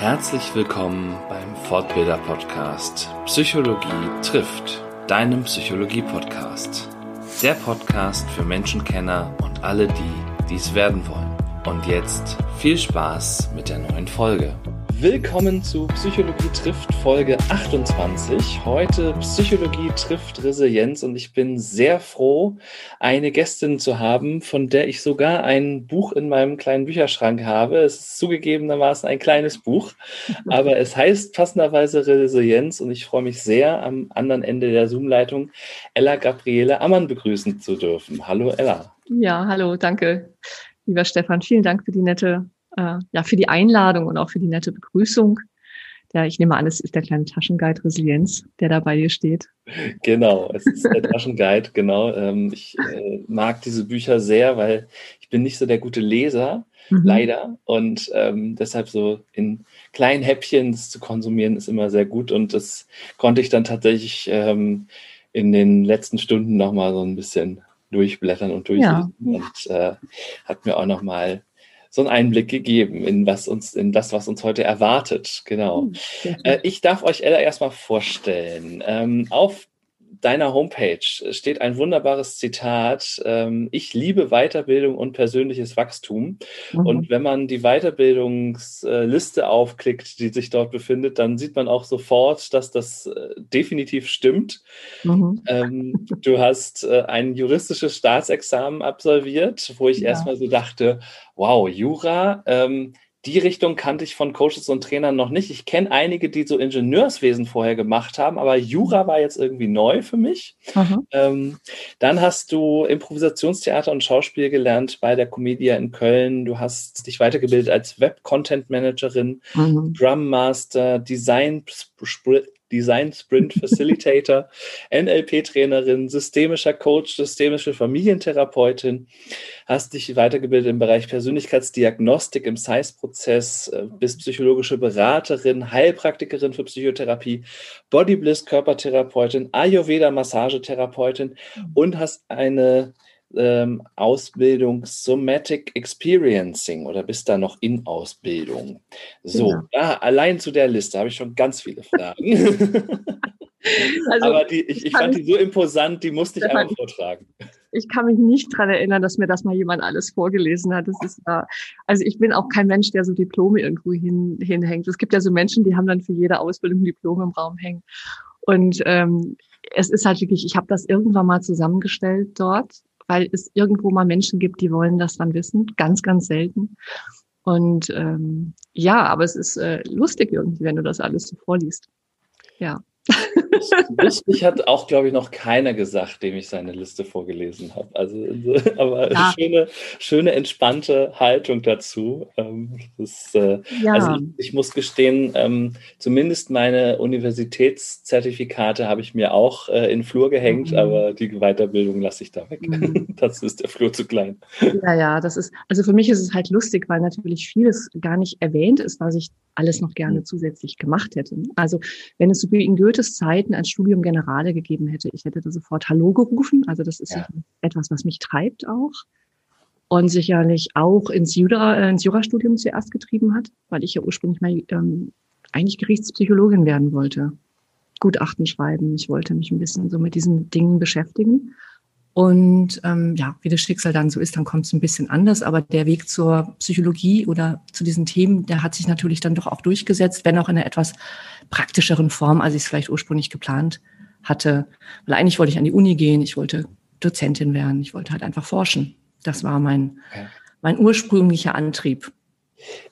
Herzlich willkommen beim Fortbilder Podcast Psychologie trifft, deinem Psychologie Podcast. Der Podcast für Menschenkenner und alle, die dies werden wollen. Und jetzt viel Spaß mit der neuen Folge. Willkommen zu Psychologie trifft Folge 28. Heute Psychologie trifft Resilienz und ich bin sehr froh, eine Gästin zu haben, von der ich sogar ein Buch in meinem kleinen Bücherschrank habe. Es ist zugegebenermaßen ein kleines Buch, aber es heißt passenderweise Resilienz und ich freue mich sehr, am anderen Ende der Zoom-Leitung Ella Gabriele Ammann begrüßen zu dürfen. Hallo Ella. Ja, hallo, danke, lieber Stefan. Vielen Dank für die nette äh, ja, für die Einladung und auch für die nette Begrüßung. Ja, ich nehme an, es ist der kleine Taschenguide Resilienz, der da bei dir steht. Genau, es ist der Taschenguide, genau. Ähm, ich äh, mag diese Bücher sehr, weil ich bin nicht so der gute Leser, mhm. leider. Und ähm, deshalb so in kleinen Häppchen zu konsumieren, ist immer sehr gut. Und das konnte ich dann tatsächlich ähm, in den letzten Stunden nochmal so ein bisschen durchblättern und durchlesen. Ja. Und äh, hat mir auch nochmal so einen Einblick gegeben in was uns, in das, was uns heute erwartet. Genau. Hm, äh, ich darf euch Ella erstmal vorstellen. Ähm, auf deiner Homepage steht ein wunderbares Zitat. Ähm, ich liebe Weiterbildung und persönliches Wachstum. Mhm. Und wenn man die Weiterbildungsliste aufklickt, die sich dort befindet, dann sieht man auch sofort, dass das äh, definitiv stimmt. Mhm. Ähm, du hast äh, ein juristisches Staatsexamen absolviert, wo ich ja. erstmal so dachte, wow, Jura, ähm, die Richtung kannte ich von Coaches und Trainern noch nicht. Ich kenne einige, die so Ingenieurswesen vorher gemacht haben, aber Jura war jetzt irgendwie neu für mich. Ähm, dann hast du Improvisationstheater und Schauspiel gelernt bei der Comedia in Köln. Du hast dich weitergebildet als Web-Content-Managerin, mhm. Drum Master, Design Design Sprint Facilitator, NLP-Trainerin, systemischer Coach, systemische Familientherapeutin, hast dich weitergebildet im Bereich Persönlichkeitsdiagnostik im SICE-Prozess, äh, bist psychologische Beraterin, Heilpraktikerin für Psychotherapie, Bodybliss Körpertherapeutin, Ayurveda Massagetherapeutin und hast eine ähm, Ausbildung Somatic Experiencing oder bist da noch in Ausbildung? So, ja. ah, allein zu der Liste habe ich schon ganz viele Fragen. Also, Aber die, ich, ich fand die so imposant, die musste ich einfach vortragen. Ich kann mich nicht dran erinnern, dass mir das mal jemand alles vorgelesen hat. Das ist ja, also ich bin auch kein Mensch, der so Diplome irgendwo hin, hinhängt. Es gibt ja so Menschen, die haben dann für jede Ausbildung Diplome im Raum hängen. Und ähm, es ist halt wirklich, ich habe das irgendwann mal zusammengestellt dort weil es irgendwo mal Menschen gibt, die wollen das dann wissen. Ganz, ganz selten. Und ähm, ja, aber es ist äh, lustig irgendwie, wenn du das alles so vorliest. Ja. Lustig hat auch, glaube ich, noch keiner gesagt, dem ich seine Liste vorgelesen habe. Also, aber ja. schöne, schöne, entspannte Haltung dazu. Ähm, das, äh, ja. Also ich, ich, muss gestehen, ähm, zumindest meine Universitätszertifikate habe ich mir auch äh, in Flur gehängt, mhm. aber die Weiterbildung lasse ich da weg. Mhm. Dazu ist der Flur zu klein. Ja, ja, das ist, also für mich ist es halt lustig, weil natürlich vieles gar nicht erwähnt ist, was ich alles noch gerne mhm. zusätzlich gemacht hätte. Also wenn es so wie in Goethes Zeiten ein Studium Generale gegeben hätte, ich hätte da sofort Hallo gerufen. Also das ist ja. etwas, was mich treibt auch. Und sicherlich auch ins, Jura, äh, ins Jurastudium zuerst getrieben hat, weil ich ja ursprünglich mal ähm, eigentlich Gerichtspsychologin werden wollte. Gutachten schreiben. Ich wollte mich ein bisschen so mit diesen Dingen beschäftigen. Und ähm, ja, wie das Schicksal dann so ist, dann kommt es ein bisschen anders. Aber der Weg zur Psychologie oder zu diesen Themen, der hat sich natürlich dann doch auch durchgesetzt, wenn auch in einer etwas praktischeren Form, als ich es vielleicht ursprünglich geplant hatte. Weil eigentlich wollte ich an die Uni gehen, ich wollte Dozentin werden, ich wollte halt einfach forschen. Das war mein, mein ursprünglicher Antrieb.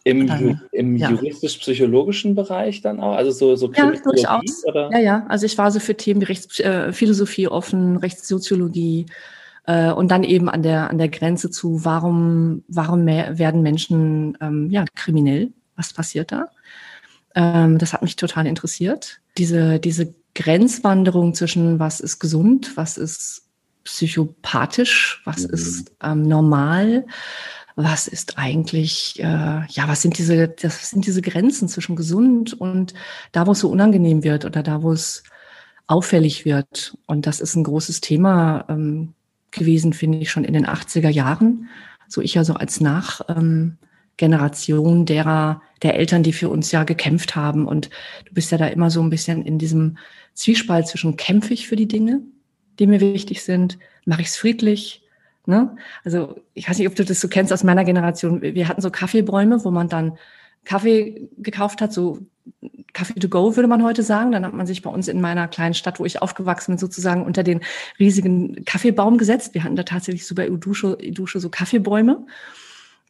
Im, dann, im ja. juristisch-psychologischen Bereich dann auch? Also so, so ja, durchaus. Oder? Ja, ja. Also ich war so für Themen wie Rechtsphilosophie äh, offen, Rechtssoziologie äh, und dann eben an der, an der Grenze zu, warum, warum mehr, werden Menschen ähm, ja, kriminell? Was passiert da? Ähm, das hat mich total interessiert. Diese, diese Grenzwanderung zwischen was ist gesund, was ist psychopathisch, was mhm. ist ähm, normal was ist eigentlich, äh, ja, was sind diese, das sind diese Grenzen zwischen gesund und da, wo es so unangenehm wird oder da, wo es auffällig wird. Und das ist ein großes Thema ähm, gewesen, finde ich, schon in den 80er Jahren. So ich ja so als Nach, ähm, derer, der Eltern, die für uns ja gekämpft haben. Und du bist ja da immer so ein bisschen in diesem Zwiespalt zwischen kämpfe ich für die Dinge, die mir wichtig sind, mache ich es friedlich, Ne? Also ich weiß nicht, ob du das so kennst aus meiner Generation. Wir hatten so Kaffeebäume, wo man dann Kaffee gekauft hat, so Kaffee to go würde man heute sagen. Dann hat man sich bei uns in meiner kleinen Stadt, wo ich aufgewachsen bin, sozusagen unter den riesigen Kaffeebaum gesetzt. Wir hatten da tatsächlich so bei Udusche, Udusche so Kaffeebäume.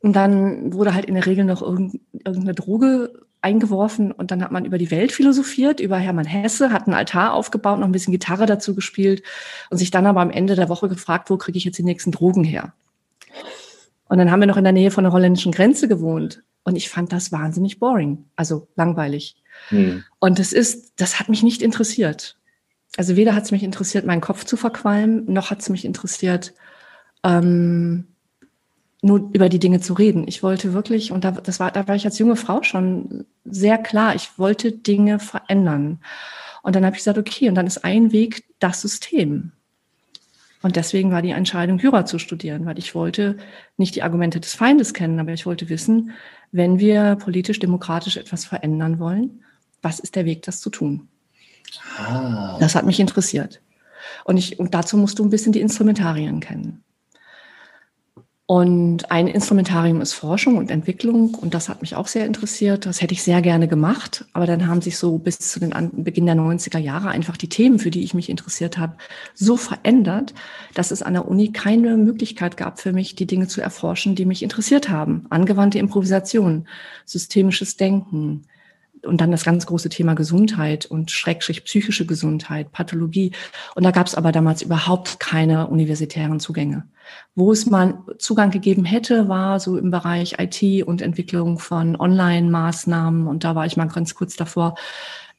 Und dann wurde halt in der Regel noch irgendeine Droge eingeworfen und dann hat man über die Welt philosophiert, über Hermann Hesse, hat einen Altar aufgebaut, noch ein bisschen Gitarre dazu gespielt und sich dann aber am Ende der Woche gefragt, wo kriege ich jetzt die nächsten Drogen her? Und dann haben wir noch in der Nähe von der holländischen Grenze gewohnt und ich fand das wahnsinnig boring, also langweilig. Hm. Und das ist, das hat mich nicht interessiert. Also weder hat es mich interessiert, meinen Kopf zu verqualmen, noch hat es mich interessiert, ähm, nur über die Dinge zu reden. Ich wollte wirklich, und da, das war, da war ich als junge Frau schon sehr klar, ich wollte Dinge verändern. Und dann habe ich gesagt, okay, und dann ist ein Weg das System. Und deswegen war die Entscheidung, Jura zu studieren, weil ich wollte nicht die Argumente des Feindes kennen, aber ich wollte wissen, wenn wir politisch, demokratisch etwas verändern wollen, was ist der Weg, das zu tun? Ah. Das hat mich interessiert. Und, ich, und dazu musst du ein bisschen die Instrumentarien kennen. Und ein Instrumentarium ist Forschung und Entwicklung und das hat mich auch sehr interessiert. Das hätte ich sehr gerne gemacht, aber dann haben sich so bis zu den Beginn der 90er Jahre einfach die Themen, für die ich mich interessiert habe, so verändert, dass es an der Uni keine Möglichkeit gab für mich, die Dinge zu erforschen, die mich interessiert haben. Angewandte Improvisation, systemisches Denken, und dann das ganz große Thema Gesundheit und schrägstrich psychische Gesundheit, Pathologie. Und da gab es aber damals überhaupt keine universitären Zugänge. Wo es mal Zugang gegeben hätte, war so im Bereich IT und Entwicklung von Online-Maßnahmen. Und da war ich mal ganz kurz davor,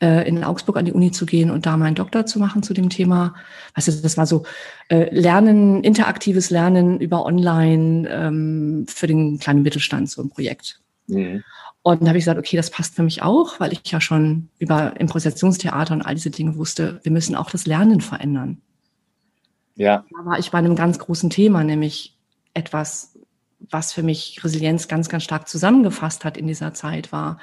äh, in Augsburg an die Uni zu gehen und da meinen Doktor zu machen zu dem Thema. Weißt du, das war so äh, Lernen, interaktives Lernen über Online ähm, für den kleinen Mittelstand, so ein Projekt. Mhm. Und dann habe ich gesagt, okay, das passt für mich auch, weil ich ja schon über Improvisationstheater und all diese Dinge wusste, wir müssen auch das Lernen verändern. Ja. Da war ich bei einem ganz großen Thema, nämlich etwas, was für mich Resilienz ganz, ganz stark zusammengefasst hat in dieser Zeit, war,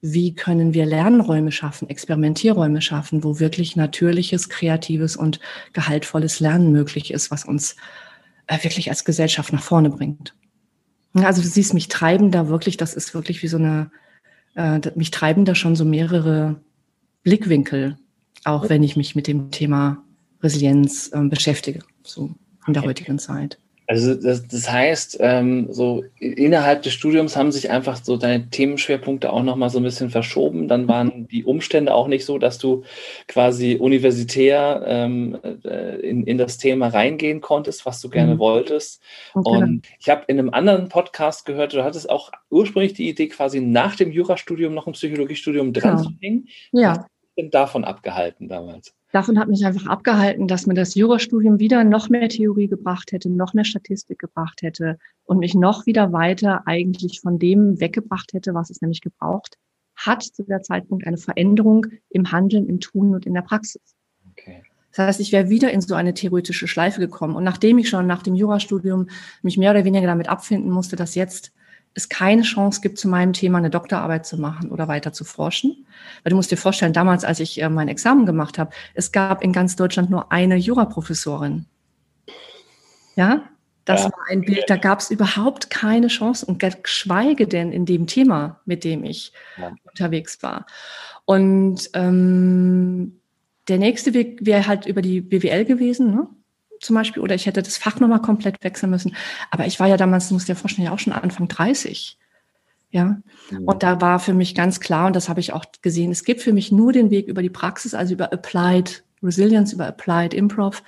wie können wir Lernräume schaffen, Experimentierräume schaffen, wo wirklich natürliches, kreatives und gehaltvolles Lernen möglich ist, was uns äh, wirklich als Gesellschaft nach vorne bringt. Also du siehst mich treiben da wirklich, das ist wirklich wie so eine, äh, mich treiben da schon so mehrere Blickwinkel, auch wenn ich mich mit dem Thema Resilienz äh, beschäftige, so in der heutigen Zeit. Also das, das heißt, ähm, so innerhalb des Studiums haben sich einfach so deine Themenschwerpunkte auch nochmal so ein bisschen verschoben. Dann waren die Umstände auch nicht so, dass du quasi universitär ähm, äh, in, in das Thema reingehen konntest, was du gerne mhm. wolltest. Okay. Und ich habe in einem anderen Podcast gehört, du hattest auch ursprünglich die Idee, quasi nach dem Jurastudium noch ein Psychologiestudium dran genau. zu hängen. Ja. Denn davon abgehalten damals? davon hat mich einfach abgehalten, dass mir das Jurastudium wieder noch mehr Theorie gebracht hätte, noch mehr Statistik gebracht hätte und mich noch wieder weiter eigentlich von dem weggebracht hätte, was es nämlich gebraucht hat zu der Zeitpunkt eine Veränderung im Handeln, im Tun und in der Praxis. Okay. Das heißt, ich wäre wieder in so eine theoretische Schleife gekommen. Und nachdem ich schon nach dem Jurastudium mich mehr oder weniger damit abfinden musste, dass jetzt es keine Chance gibt, zu meinem Thema eine Doktorarbeit zu machen oder weiter zu forschen. Weil du musst dir vorstellen, damals, als ich äh, mein Examen gemacht habe, es gab in ganz Deutschland nur eine Juraprofessorin. Ja, das ja. war ein Bild, da gab es überhaupt keine Chance und geschweige denn in dem Thema, mit dem ich ja. unterwegs war. Und ähm, der nächste Weg wäre halt über die BWL gewesen. Ne? Zum Beispiel, oder ich hätte das Fach nochmal komplett wechseln müssen. Aber ich war ja damals, muss der vorstellen, ja auch schon Anfang 30. Ja. Mhm. Und da war für mich ganz klar, und das habe ich auch gesehen, es gibt für mich nur den Weg über die Praxis, also über Applied Resilience, über Applied Improv.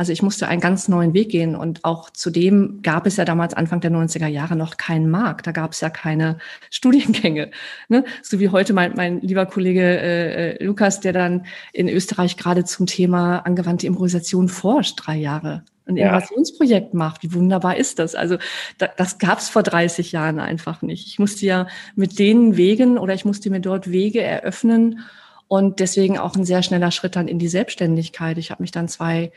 Also ich musste einen ganz neuen Weg gehen und auch zudem gab es ja damals Anfang der 90er Jahre noch keinen Markt. Da gab es ja keine Studiengänge. Ne? So wie heute mein, mein lieber Kollege äh, äh, Lukas, der dann in Österreich gerade zum Thema angewandte Improvisation forscht, drei Jahre ein Innovationsprojekt macht. Wie wunderbar ist das? Also da, das gab es vor 30 Jahren einfach nicht. Ich musste ja mit denen Wegen oder ich musste mir dort Wege eröffnen und deswegen auch ein sehr schneller Schritt dann in die Selbstständigkeit. Ich habe mich dann zwei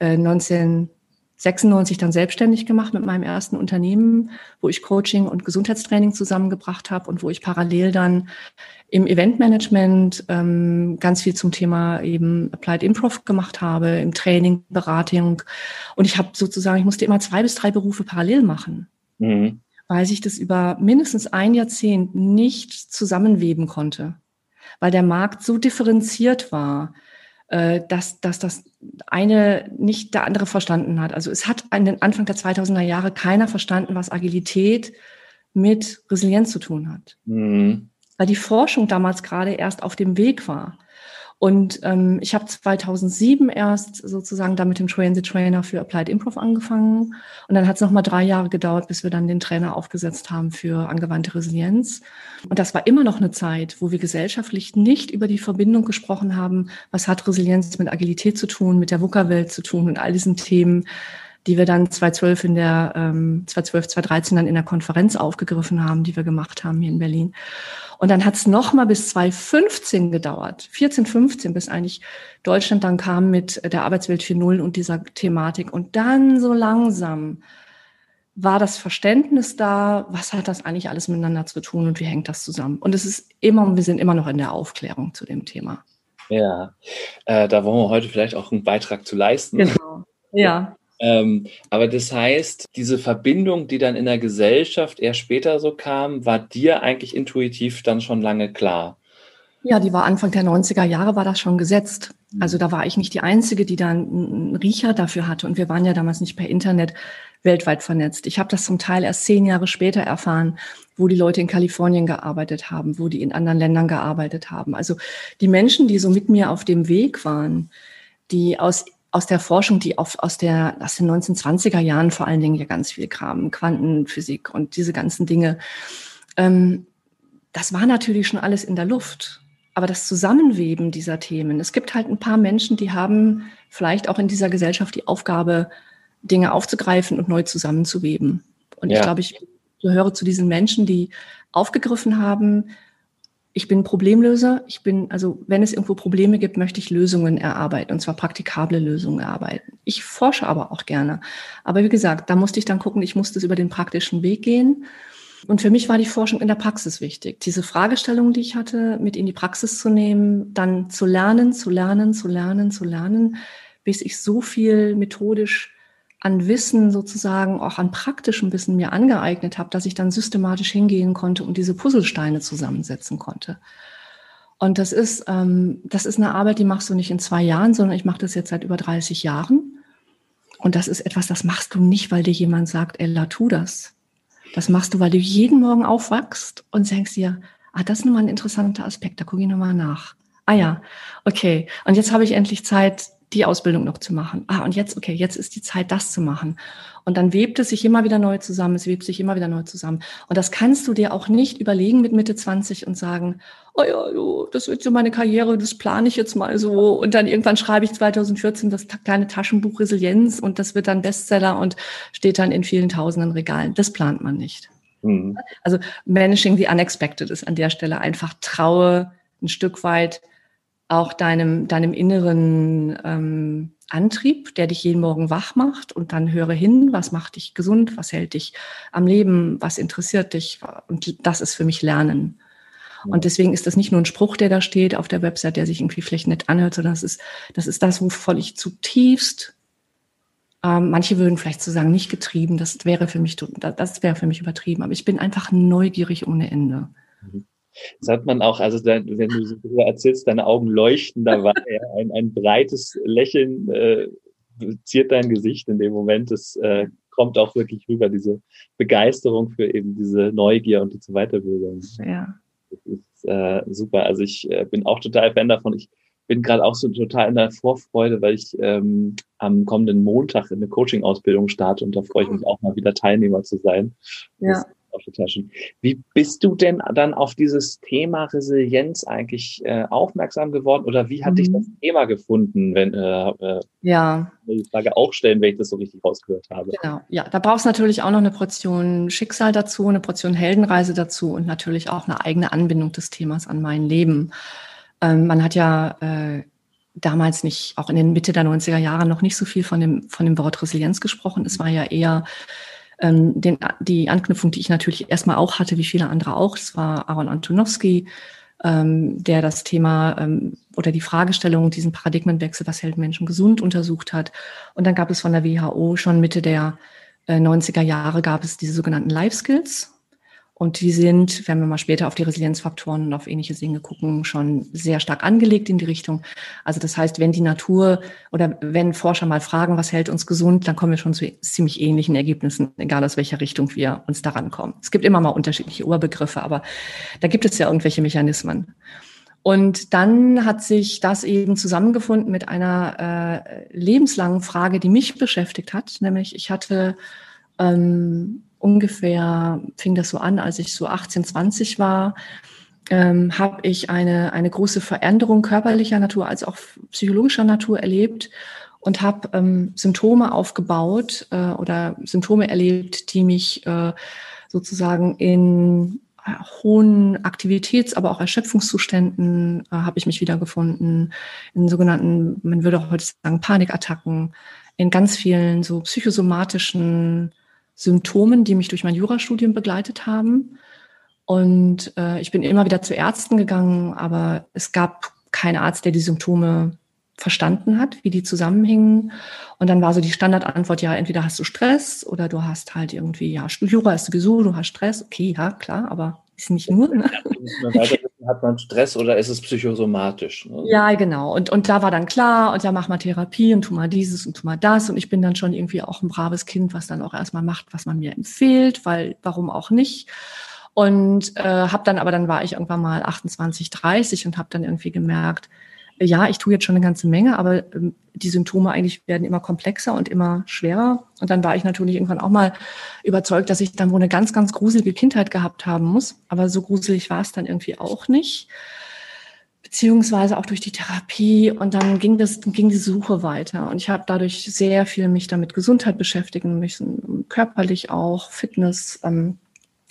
19, 96 dann selbstständig gemacht mit meinem ersten Unternehmen, wo ich Coaching und Gesundheitstraining zusammengebracht habe und wo ich parallel dann im Eventmanagement ähm, ganz viel zum Thema eben Applied Improv gemacht habe, im Training, Beratung. Und ich habe sozusagen, ich musste immer zwei bis drei Berufe parallel machen, mhm. weil sich das über mindestens ein Jahrzehnt nicht zusammenweben konnte, weil der Markt so differenziert war äh, dass, dass das eine nicht der andere verstanden hat. Also es hat an den Anfang der 2000er Jahre keiner verstanden, was Agilität mit Resilienz zu tun hat. Mhm. Weil die Forschung damals gerade erst auf dem Weg war. Und ähm, ich habe 2007 erst sozusagen da mit dem Train the Trainer für Applied Improv angefangen. Und dann hat es nochmal drei Jahre gedauert, bis wir dann den Trainer aufgesetzt haben für angewandte Resilienz. Und das war immer noch eine Zeit, wo wir gesellschaftlich nicht über die Verbindung gesprochen haben, was hat Resilienz mit Agilität zu tun, mit der VUCA-Welt zu tun und all diesen Themen, die wir dann 2012 in der, ähm, 2012, 2013 dann in der Konferenz aufgegriffen haben, die wir gemacht haben hier in Berlin. Und dann hat es nochmal bis 2015 gedauert, 14, 15, bis eigentlich Deutschland dann kam mit der Arbeitswelt 4.0 und dieser Thematik. Und dann so langsam war das Verständnis da, was hat das eigentlich alles miteinander zu tun und wie hängt das zusammen? Und es ist immer, wir sind immer noch in der Aufklärung zu dem Thema. Ja, äh, da wollen wir heute vielleicht auch einen Beitrag zu leisten. Genau. Ja. Ähm, aber das heißt, diese Verbindung, die dann in der Gesellschaft eher später so kam, war dir eigentlich intuitiv dann schon lange klar? Ja, die war Anfang der 90er Jahre, war das schon gesetzt. Mhm. Also da war ich nicht die Einzige, die da einen Riecher dafür hatte. Und wir waren ja damals nicht per Internet weltweit vernetzt. Ich habe das zum Teil erst zehn Jahre später erfahren, wo die Leute in Kalifornien gearbeitet haben, wo die in anderen Ländern gearbeitet haben. Also die Menschen, die so mit mir auf dem Weg waren, die aus aus der Forschung, die auf, aus, der, aus den 1920er Jahren vor allen Dingen ja ganz viel Kram, Quantenphysik und diese ganzen Dinge. Ähm, das war natürlich schon alles in der Luft. Aber das Zusammenweben dieser Themen, es gibt halt ein paar Menschen, die haben vielleicht auch in dieser Gesellschaft die Aufgabe, Dinge aufzugreifen und neu zusammenzuweben. Und ja. ich glaube, ich gehöre zu diesen Menschen, die aufgegriffen haben, ich bin Problemlöser. Ich bin, also wenn es irgendwo Probleme gibt, möchte ich Lösungen erarbeiten und zwar praktikable Lösungen erarbeiten. Ich forsche aber auch gerne. Aber wie gesagt, da musste ich dann gucken, ich musste es über den praktischen Weg gehen. Und für mich war die Forschung in der Praxis wichtig. Diese Fragestellung, die ich hatte, mit in die Praxis zu nehmen, dann zu lernen, zu lernen, zu lernen, zu lernen, bis ich so viel methodisch an Wissen sozusagen, auch an praktischem Wissen mir angeeignet habe, dass ich dann systematisch hingehen konnte und diese Puzzlesteine zusammensetzen konnte. Und das ist, ähm, das ist eine Arbeit, die machst du nicht in zwei Jahren, sondern ich mache das jetzt seit über 30 Jahren. Und das ist etwas, das machst du nicht, weil dir jemand sagt, Ella, tu das. Das machst du, weil du jeden Morgen aufwachst und denkst dir, ah, das ist nochmal ein interessanter Aspekt, da gucke ich nochmal nach. Ah ja, okay. Und jetzt habe ich endlich Zeit, die Ausbildung noch zu machen. Ah, und jetzt, okay, jetzt ist die Zeit, das zu machen. Und dann webt es sich immer wieder neu zusammen, es webt sich immer wieder neu zusammen. Und das kannst du dir auch nicht überlegen mit Mitte 20 und sagen, oh ja, das wird so meine Karriere, das plane ich jetzt mal so. Und dann irgendwann schreibe ich 2014 das kleine Taschenbuch Resilienz und das wird dann Bestseller und steht dann in vielen tausenden Regalen. Das plant man nicht. Mhm. Also Managing the Unexpected ist an der Stelle einfach traue ein Stück weit auch deinem, deinem inneren ähm, Antrieb, der dich jeden Morgen wach macht und dann höre hin, was macht dich gesund, was hält dich am Leben, was interessiert dich und das ist für mich Lernen. Und deswegen ist das nicht nur ein Spruch, der da steht auf der Website, der sich irgendwie vielleicht nett anhört, sondern das ist das, ist das wovon ich zutiefst, ähm, manche würden vielleicht so sagen, nicht getrieben, das wäre für mich, das wäre für mich übertrieben, aber ich bin einfach neugierig ohne Ende. Mhm. Das hat man auch, also wenn du so erzählst, deine Augen leuchten dabei, ein, ein breites Lächeln äh, ziert dein Gesicht in dem Moment. Das äh, kommt auch wirklich rüber, diese Begeisterung für eben diese Neugier und diese Weiterbildung. Ja. Das ist äh, super. Also ich äh, bin auch total Fan davon. Ich bin gerade auch so total in der Vorfreude, weil ich ähm, am kommenden Montag eine Coaching-Ausbildung starte und da freue ich mich auch mal wieder Teilnehmer zu sein. Ja die Taschen. Wie bist du denn dann auf dieses Thema Resilienz eigentlich äh, aufmerksam geworden oder wie hat mhm. dich das Thema gefunden, wenn äh, äh, ja die Frage auch stellen, wenn ich das so richtig rausgehört habe? Genau, ja, da brauchst du natürlich auch noch eine Portion Schicksal dazu, eine Portion Heldenreise dazu und natürlich auch eine eigene Anbindung des Themas an mein Leben. Ähm, man hat ja äh, damals nicht, auch in den Mitte der 90er Jahre noch nicht so viel von dem, von dem Wort Resilienz gesprochen. Es war ja eher ähm, den, die Anknüpfung, die ich natürlich erstmal auch hatte, wie viele andere auch. Es war Aaron Antonowski, ähm, der das Thema ähm, oder die Fragestellung, diesen Paradigmenwechsel, was hält Menschen gesund, untersucht hat. Und dann gab es von der WHO schon Mitte der äh, 90er Jahre gab es diese sogenannten Life Skills. Und die sind, wenn wir mal später auf die Resilienzfaktoren und auf ähnliche Dinge gucken, schon sehr stark angelegt in die Richtung. Also das heißt, wenn die Natur oder wenn Forscher mal fragen, was hält uns gesund, dann kommen wir schon zu ziemlich ähnlichen Ergebnissen, egal aus welcher Richtung wir uns daran kommen. Es gibt immer mal unterschiedliche Oberbegriffe, aber da gibt es ja irgendwelche Mechanismen. Und dann hat sich das eben zusammengefunden mit einer äh, lebenslangen Frage, die mich beschäftigt hat, nämlich ich hatte ähm, ungefähr fing das so an, als ich so 18, 20 war, ähm, habe ich eine, eine große Veränderung körperlicher Natur als auch psychologischer Natur erlebt und habe ähm, Symptome aufgebaut äh, oder Symptome erlebt, die mich äh, sozusagen in äh, hohen Aktivitäts-, aber auch Erschöpfungszuständen äh, habe ich mich wiedergefunden, in sogenannten, man würde heute sagen, Panikattacken, in ganz vielen so psychosomatischen Symptomen, die mich durch mein Jurastudium begleitet haben. Und äh, ich bin immer wieder zu Ärzten gegangen, aber es gab keinen Arzt, der die Symptome verstanden hat, wie die zusammenhingen. Und dann war so die Standardantwort, ja, entweder hast du Stress oder du hast halt irgendwie, ja, Jura ist sowieso, du hast Stress. Okay, ja, klar, aber ist nicht nur. Ne? Hat man Stress oder ist es psychosomatisch? Ne? Ja, genau. Und, und da war dann klar, und ja, mach mal Therapie und tu mal dieses und tu mal das. Und ich bin dann schon irgendwie auch ein braves Kind, was dann auch erstmal macht, was man mir empfiehlt, weil warum auch nicht. Und äh, habe dann, aber dann war ich irgendwann mal 28, 30 und habe dann irgendwie gemerkt, ja, ich tue jetzt schon eine ganze Menge, aber ähm, die Symptome eigentlich werden immer komplexer und immer schwerer. Und dann war ich natürlich irgendwann auch mal überzeugt, dass ich dann wohl eine ganz, ganz gruselige Kindheit gehabt haben muss. Aber so gruselig war es dann irgendwie auch nicht. Beziehungsweise auch durch die Therapie. Und dann ging das, ging die Suche weiter. Und ich habe dadurch sehr viel mich damit Gesundheit beschäftigen müssen, körperlich auch, Fitness. Ähm,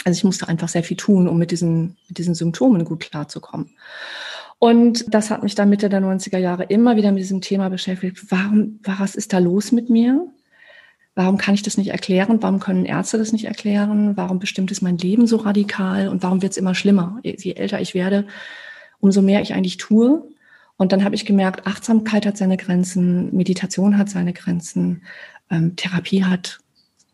also ich musste einfach sehr viel tun, um mit diesen, mit diesen Symptomen gut klarzukommen. Und das hat mich dann Mitte der 90er Jahre immer wieder mit diesem Thema beschäftigt. Warum, was ist da los mit mir? Warum kann ich das nicht erklären? Warum können Ärzte das nicht erklären? Warum bestimmt es mein Leben so radikal? Und warum wird es immer schlimmer? Je älter ich werde, umso mehr ich eigentlich tue. Und dann habe ich gemerkt, Achtsamkeit hat seine Grenzen, Meditation hat seine Grenzen, ähm, Therapie hat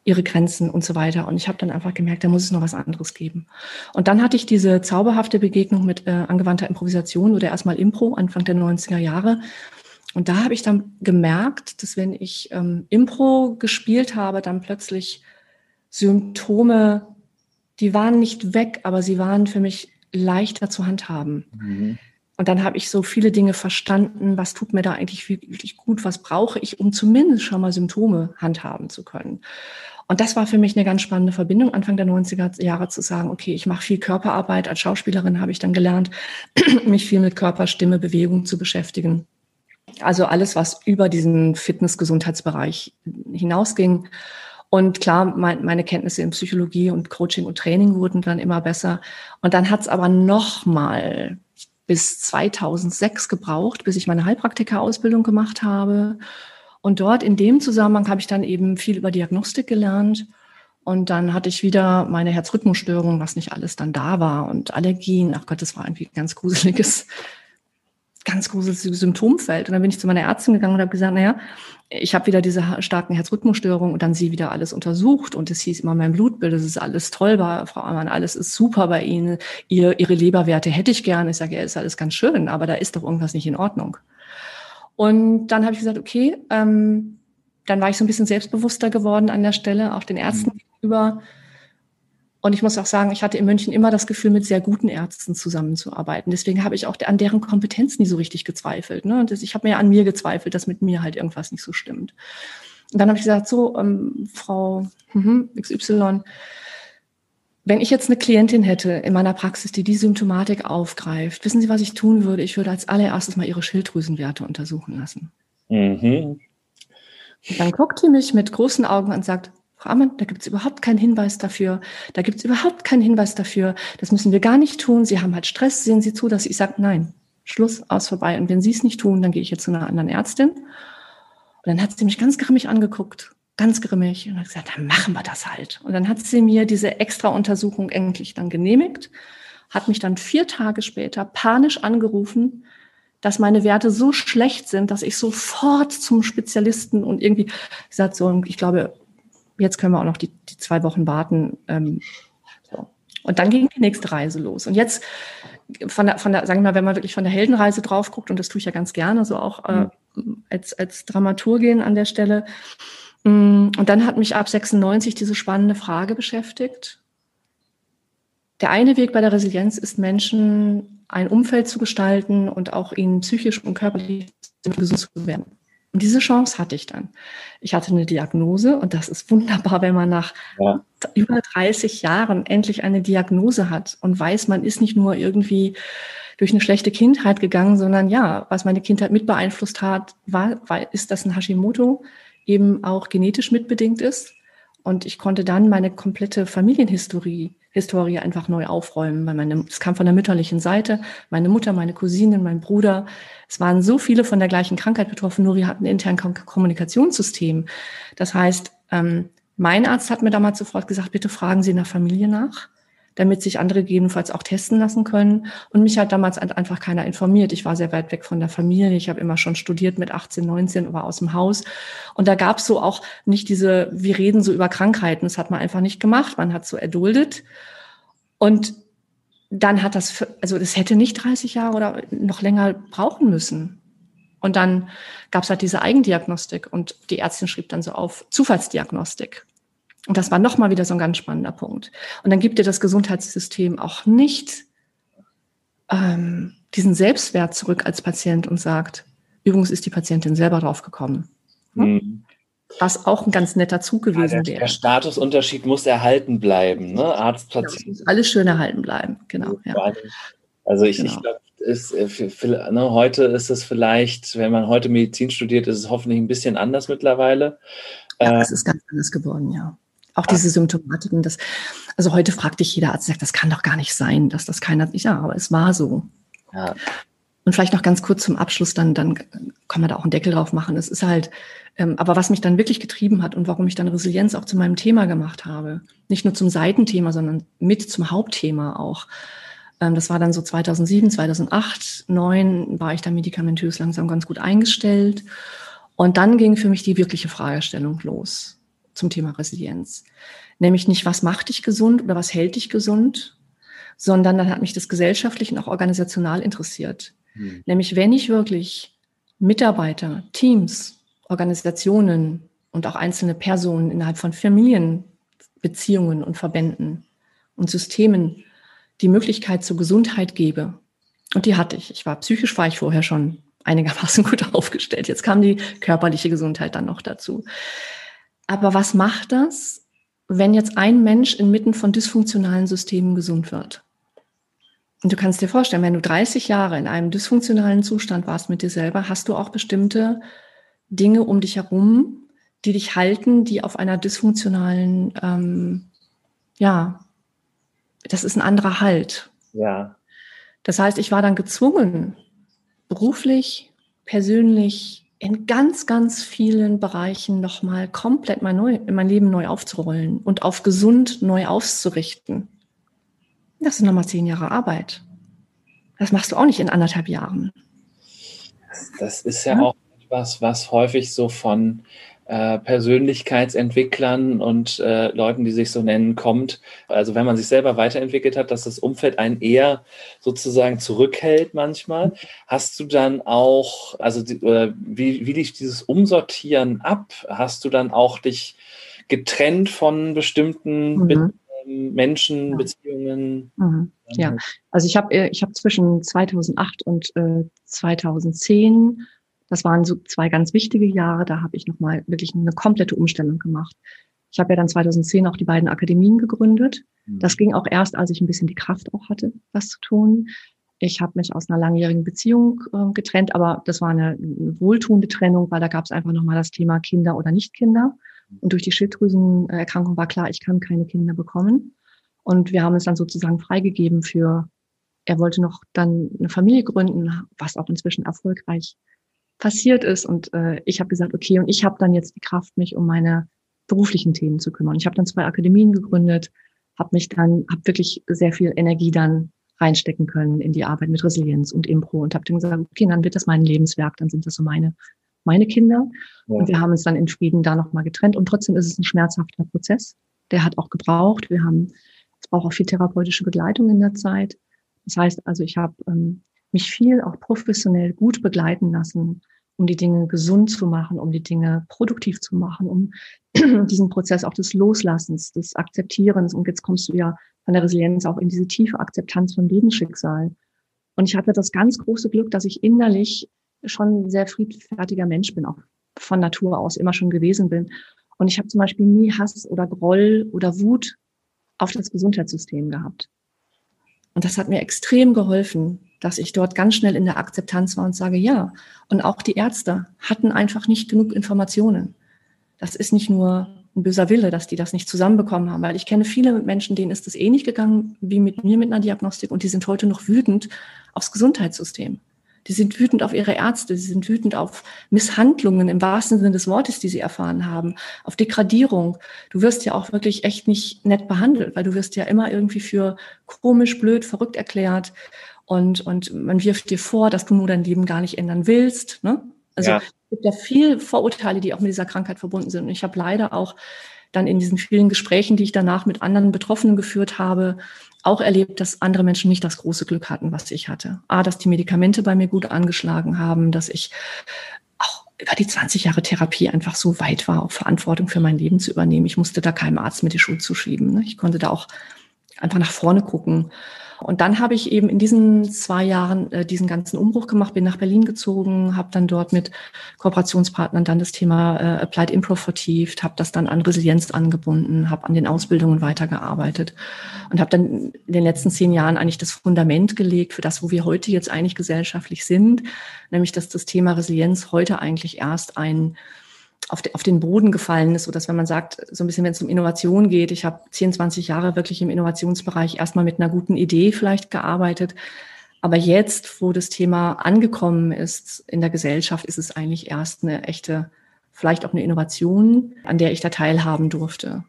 ihre Grenzen und so weiter. Und ich habe dann einfach gemerkt, da muss es noch was anderes geben. Und dann hatte ich diese zauberhafte Begegnung mit äh, angewandter Improvisation oder erstmal Impro Anfang der 90er Jahre. Und da habe ich dann gemerkt, dass wenn ich ähm, Impro gespielt habe, dann plötzlich Symptome, die waren nicht weg, aber sie waren für mich leichter zu handhaben. Mhm. Und dann habe ich so viele Dinge verstanden, was tut mir da eigentlich wirklich gut, was brauche ich, um zumindest schon mal Symptome handhaben zu können. Und das war für mich eine ganz spannende Verbindung, Anfang der 90er Jahre zu sagen, okay, ich mache viel Körperarbeit. Als Schauspielerin habe ich dann gelernt, mich viel mit Körper, Stimme, Bewegung zu beschäftigen. Also alles, was über diesen Fitness-Gesundheitsbereich hinausging. Und klar, mein, meine Kenntnisse in Psychologie und Coaching und Training wurden dann immer besser. Und dann hat es aber noch mal bis 2006 gebraucht, bis ich meine Heilpraktika-Ausbildung gemacht habe. Und dort in dem Zusammenhang habe ich dann eben viel über Diagnostik gelernt. Und dann hatte ich wieder meine Herzrhythmusstörung, was nicht alles dann da war und Allergien. Ach Gott, das war irgendwie ein ganz gruseliges ganz großes Symptomfeld. Und dann bin ich zu meiner Ärztin gegangen und habe gesagt, naja, ich habe wieder diese starken Herzrhythmusstörungen und dann sie wieder alles untersucht und es hieß immer mein Blutbild, das ist alles toll bei Frau Ammann, alles ist super bei Ihnen, Ihr, Ihre Leberwerte hätte ich gerne. Ich sage, ja, ist alles ganz schön, aber da ist doch irgendwas nicht in Ordnung. Und dann habe ich gesagt, okay, ähm, dann war ich so ein bisschen selbstbewusster geworden an der Stelle, auch den Ärzten mhm. gegenüber und ich muss auch sagen, ich hatte in München immer das Gefühl, mit sehr guten Ärzten zusammenzuarbeiten. Deswegen habe ich auch an deren Kompetenz nie so richtig gezweifelt. Ne? Und ich habe mir an mir gezweifelt, dass mit mir halt irgendwas nicht so stimmt. Und dann habe ich gesagt, so, ähm, Frau mhm, XY, wenn ich jetzt eine Klientin hätte in meiner Praxis, die die Symptomatik aufgreift, wissen Sie, was ich tun würde? Ich würde als allererstes mal ihre Schilddrüsenwerte untersuchen lassen. Mhm. Und dann guckt sie mich mit großen Augen und sagt, Frau Ammann, da gibt es überhaupt keinen Hinweis dafür. Da gibt es überhaupt keinen Hinweis dafür. Das müssen wir gar nicht tun. Sie haben halt Stress. Sehen Sie zu, dass ich sage, nein, Schluss, aus vorbei. Und wenn Sie es nicht tun, dann gehe ich jetzt zu einer anderen Ärztin. Und dann hat sie mich ganz grimmig angeguckt, ganz grimmig, und hat gesagt, dann machen wir das halt. Und dann hat sie mir diese extra Untersuchung endlich dann genehmigt, hat mich dann vier Tage später panisch angerufen, dass meine Werte so schlecht sind, dass ich sofort zum Spezialisten und irgendwie gesagt so, ich glaube, jetzt können wir auch noch die, die zwei Wochen warten. Ähm, so. Und dann ging die nächste Reise los. Und jetzt von der, von der, sagen wir mal, wenn man wirklich von der Heldenreise drauf guckt, und das tue ich ja ganz gerne, so auch äh, mhm. als, als Dramaturgin an der Stelle. Mm, und dann hat mich ab 96 diese spannende Frage beschäftigt. Der eine Weg bei der Resilienz ist, Menschen ein Umfeld zu gestalten und auch ihnen psychisch und körperlich gesund zu werden. Und diese Chance hatte ich dann. Ich hatte eine Diagnose und das ist wunderbar, wenn man nach ja. über 30 Jahren endlich eine Diagnose hat und weiß, man ist nicht nur irgendwie durch eine schlechte Kindheit gegangen, sondern ja, was meine Kindheit mit beeinflusst hat, war, war ist, dass ein Hashimoto eben auch genetisch mitbedingt ist. Und ich konnte dann meine komplette Familienhistorie Historie einfach neu aufräumen, weil meine, es kam von der mütterlichen Seite, meine Mutter, meine Cousinen, mein Bruder. Es waren so viele von der gleichen Krankheit betroffen, nur wir hatten ein internes Kommunikationssystem. Das heißt, ähm, mein Arzt hat mir damals sofort gesagt, bitte fragen Sie in der Familie nach damit sich andere gegebenenfalls auch testen lassen können. Und mich hat damals einfach keiner informiert. Ich war sehr weit weg von der Familie. Ich habe immer schon studiert mit 18, 19, war aus dem Haus. Und da gab es so auch nicht diese, wir reden so über Krankheiten. Das hat man einfach nicht gemacht. Man hat so erduldet. Und dann hat das, also das hätte nicht 30 Jahre oder noch länger brauchen müssen. Und dann gab es halt diese Eigendiagnostik und die Ärztin schrieb dann so auf Zufallsdiagnostik. Und das war nochmal wieder so ein ganz spannender Punkt. Und dann gibt dir das Gesundheitssystem auch nicht ähm, diesen Selbstwert zurück als Patient und sagt, übrigens ist die Patientin selber drauf gekommen. Mhm. Was auch ein ganz netter Zug gewesen ja, der, wäre. Der Statusunterschied muss erhalten bleiben, ne? Arzt, Patient. Ja, muss alles schön erhalten bleiben, genau. Ja. Also ich, genau. ich glaube, ist, äh, für, für, ne, heute ist es vielleicht, wenn man heute Medizin studiert, ist es hoffentlich ein bisschen anders mittlerweile. Ja, äh, es ist ganz anders geworden, ja. Auch diese Symptomatiken, das, also heute fragt dich jeder Arzt, sagt, das kann doch gar nicht sein, dass das keiner, ja, aber es war so. Ja. Und vielleicht noch ganz kurz zum Abschluss, dann, dann kann man da auch einen Deckel drauf machen. Es ist halt, ähm, aber was mich dann wirklich getrieben hat und warum ich dann Resilienz auch zu meinem Thema gemacht habe, nicht nur zum Seitenthema, sondern mit zum Hauptthema auch. Ähm, das war dann so 2007, 2008, 2009 war ich dann medikamentös langsam ganz gut eingestellt. Und dann ging für mich die wirkliche Fragestellung los zum Thema Resilienz. Nämlich nicht, was macht dich gesund oder was hält dich gesund, sondern dann hat mich das gesellschaftlich und auch organisational interessiert. Hm. Nämlich, wenn ich wirklich Mitarbeiter, Teams, Organisationen und auch einzelne Personen innerhalb von Familienbeziehungen und Verbänden und Systemen die Möglichkeit zur Gesundheit gebe. Und die hatte ich. Ich war psychisch war ich vorher schon einigermaßen gut aufgestellt. Jetzt kam die körperliche Gesundheit dann noch dazu. Aber was macht das, wenn jetzt ein Mensch inmitten von dysfunktionalen Systemen gesund wird? Und du kannst dir vorstellen, wenn du 30 Jahre in einem dysfunktionalen Zustand warst mit dir selber, hast du auch bestimmte Dinge um dich herum, die dich halten, die auf einer dysfunktionalen, ähm, ja, das ist ein anderer Halt. Ja. Das heißt, ich war dann gezwungen, beruflich, persönlich, in ganz, ganz vielen Bereichen nochmal komplett mein, neu, mein Leben neu aufzurollen und auf gesund neu auszurichten. Das sind nochmal zehn Jahre Arbeit. Das machst du auch nicht in anderthalb Jahren. Das ist ja, ja? auch etwas, was häufig so von äh, Persönlichkeitsentwicklern und äh, Leuten, die sich so nennen, kommt. Also wenn man sich selber weiterentwickelt hat, dass das Umfeld einen eher sozusagen zurückhält manchmal. Hast du dann auch, also oder wie, wie lief dieses Umsortieren ab? Hast du dann auch dich getrennt von bestimmten mhm. Menschen, ja. Beziehungen? Mhm. Ja, also ich habe äh, ich hab zwischen 2008 und äh, 2010 das waren so zwei ganz wichtige Jahre. Da habe ich nochmal wirklich eine komplette Umstellung gemacht. Ich habe ja dann 2010 auch die beiden Akademien gegründet. Mhm. Das ging auch erst, als ich ein bisschen die Kraft auch hatte, was zu tun. Ich habe mich aus einer langjährigen Beziehung äh, getrennt, aber das war eine, eine wohltuende Trennung, weil da gab es einfach nochmal das Thema Kinder oder Nicht-Kinder. Und durch die Schilddrüsenerkrankung war klar, ich kann keine Kinder bekommen. Und wir haben es dann sozusagen freigegeben für er wollte noch dann eine Familie gründen, was auch inzwischen erfolgreich passiert ist. Und äh, ich habe gesagt, okay, und ich habe dann jetzt die Kraft, mich um meine beruflichen Themen zu kümmern. Ich habe dann zwei Akademien gegründet, habe mich dann, habe wirklich sehr viel Energie dann reinstecken können in die Arbeit mit Resilienz und Impro und habe dann gesagt, okay, dann wird das mein Lebenswerk, dann sind das so meine meine Kinder. Ja. Und wir haben uns dann in Frieden da nochmal getrennt. Und trotzdem ist es ein schmerzhafter Prozess. Der hat auch gebraucht. Wir haben, es braucht auch viel therapeutische Begleitung in der Zeit. Das heißt also, ich habe ähm, mich viel auch professionell gut begleiten lassen, um die Dinge gesund zu machen, um die Dinge produktiv zu machen, um diesen Prozess auch des Loslassens, des Akzeptierens. Und jetzt kommst du ja von der Resilienz auch in diese tiefe Akzeptanz von Lebensschicksal. Und ich hatte das ganz große Glück, dass ich innerlich schon ein sehr friedfertiger Mensch bin, auch von Natur aus immer schon gewesen bin. Und ich habe zum Beispiel nie Hass oder Groll oder Wut auf das Gesundheitssystem gehabt. Und das hat mir extrem geholfen, dass ich dort ganz schnell in der Akzeptanz war und sage, ja. Und auch die Ärzte hatten einfach nicht genug Informationen. Das ist nicht nur ein böser Wille, dass die das nicht zusammenbekommen haben, weil ich kenne viele Menschen, denen ist es ähnlich gegangen wie mit mir mit einer Diagnostik und die sind heute noch wütend aufs Gesundheitssystem. Die sind wütend auf ihre Ärzte, sie sind wütend auf Misshandlungen im wahrsten Sinne des Wortes, die sie erfahren haben, auf Degradierung. Du wirst ja auch wirklich echt nicht nett behandelt, weil du wirst ja immer irgendwie für komisch, blöd, verrückt erklärt. Und, und man wirft dir vor, dass du nur dein Leben gar nicht ändern willst. Ne? Also ja. es gibt ja viel Vorurteile, die auch mit dieser Krankheit verbunden sind. Und ich habe leider auch dann in diesen vielen Gesprächen, die ich danach mit anderen Betroffenen geführt habe, auch erlebt, dass andere Menschen nicht das große Glück hatten, was ich hatte. A, dass die Medikamente bei mir gut angeschlagen haben, dass ich auch über die 20 Jahre Therapie einfach so weit war, auch Verantwortung für mein Leben zu übernehmen. Ich musste da keinem Arzt mit die Schuld zuschieben. Ne? Ich konnte da auch einfach nach vorne gucken und dann habe ich eben in diesen zwei Jahren äh, diesen ganzen Umbruch gemacht, bin nach Berlin gezogen, habe dann dort mit Kooperationspartnern dann das Thema äh, Applied Improv vertieft, habe das dann an Resilienz angebunden, habe an den Ausbildungen weitergearbeitet und habe dann in den letzten zehn Jahren eigentlich das Fundament gelegt für das, wo wir heute jetzt eigentlich gesellschaftlich sind, nämlich dass das Thema Resilienz heute eigentlich erst ein auf, de, auf den Boden gefallen ist, so dass wenn man sagt, so ein bisschen, wenn es um Innovation geht, ich habe 10, 20 Jahre wirklich im Innovationsbereich erstmal mit einer guten Idee vielleicht gearbeitet. Aber jetzt, wo das Thema angekommen ist in der Gesellschaft, ist es eigentlich erst eine echte, vielleicht auch eine Innovation, an der ich da teilhaben durfte.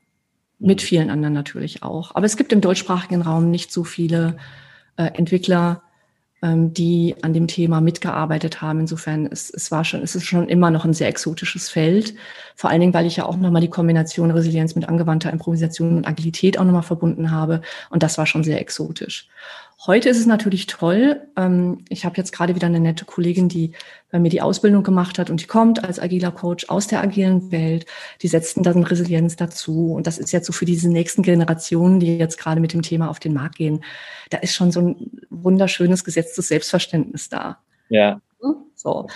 Mit mhm. vielen anderen natürlich auch. Aber es gibt im deutschsprachigen Raum nicht so viele äh, Entwickler, die an dem Thema mitgearbeitet haben. Insofern es, es war schon, es ist schon immer noch ein sehr exotisches Feld. Vor allen Dingen, weil ich ja auch nochmal die Kombination Resilienz mit angewandter Improvisation und Agilität auch nochmal verbunden habe. Und das war schon sehr exotisch. Heute ist es natürlich toll. Ähm, ich habe jetzt gerade wieder eine nette Kollegin, die bei mir die Ausbildung gemacht hat und die kommt als agiler Coach aus der agilen Welt. Die setzten dann Resilienz dazu. Und das ist jetzt so für diese nächsten Generationen, die jetzt gerade mit dem Thema auf den Markt gehen. Da ist schon so ein wunderschönes gesetztes Selbstverständnis da. Ja. So.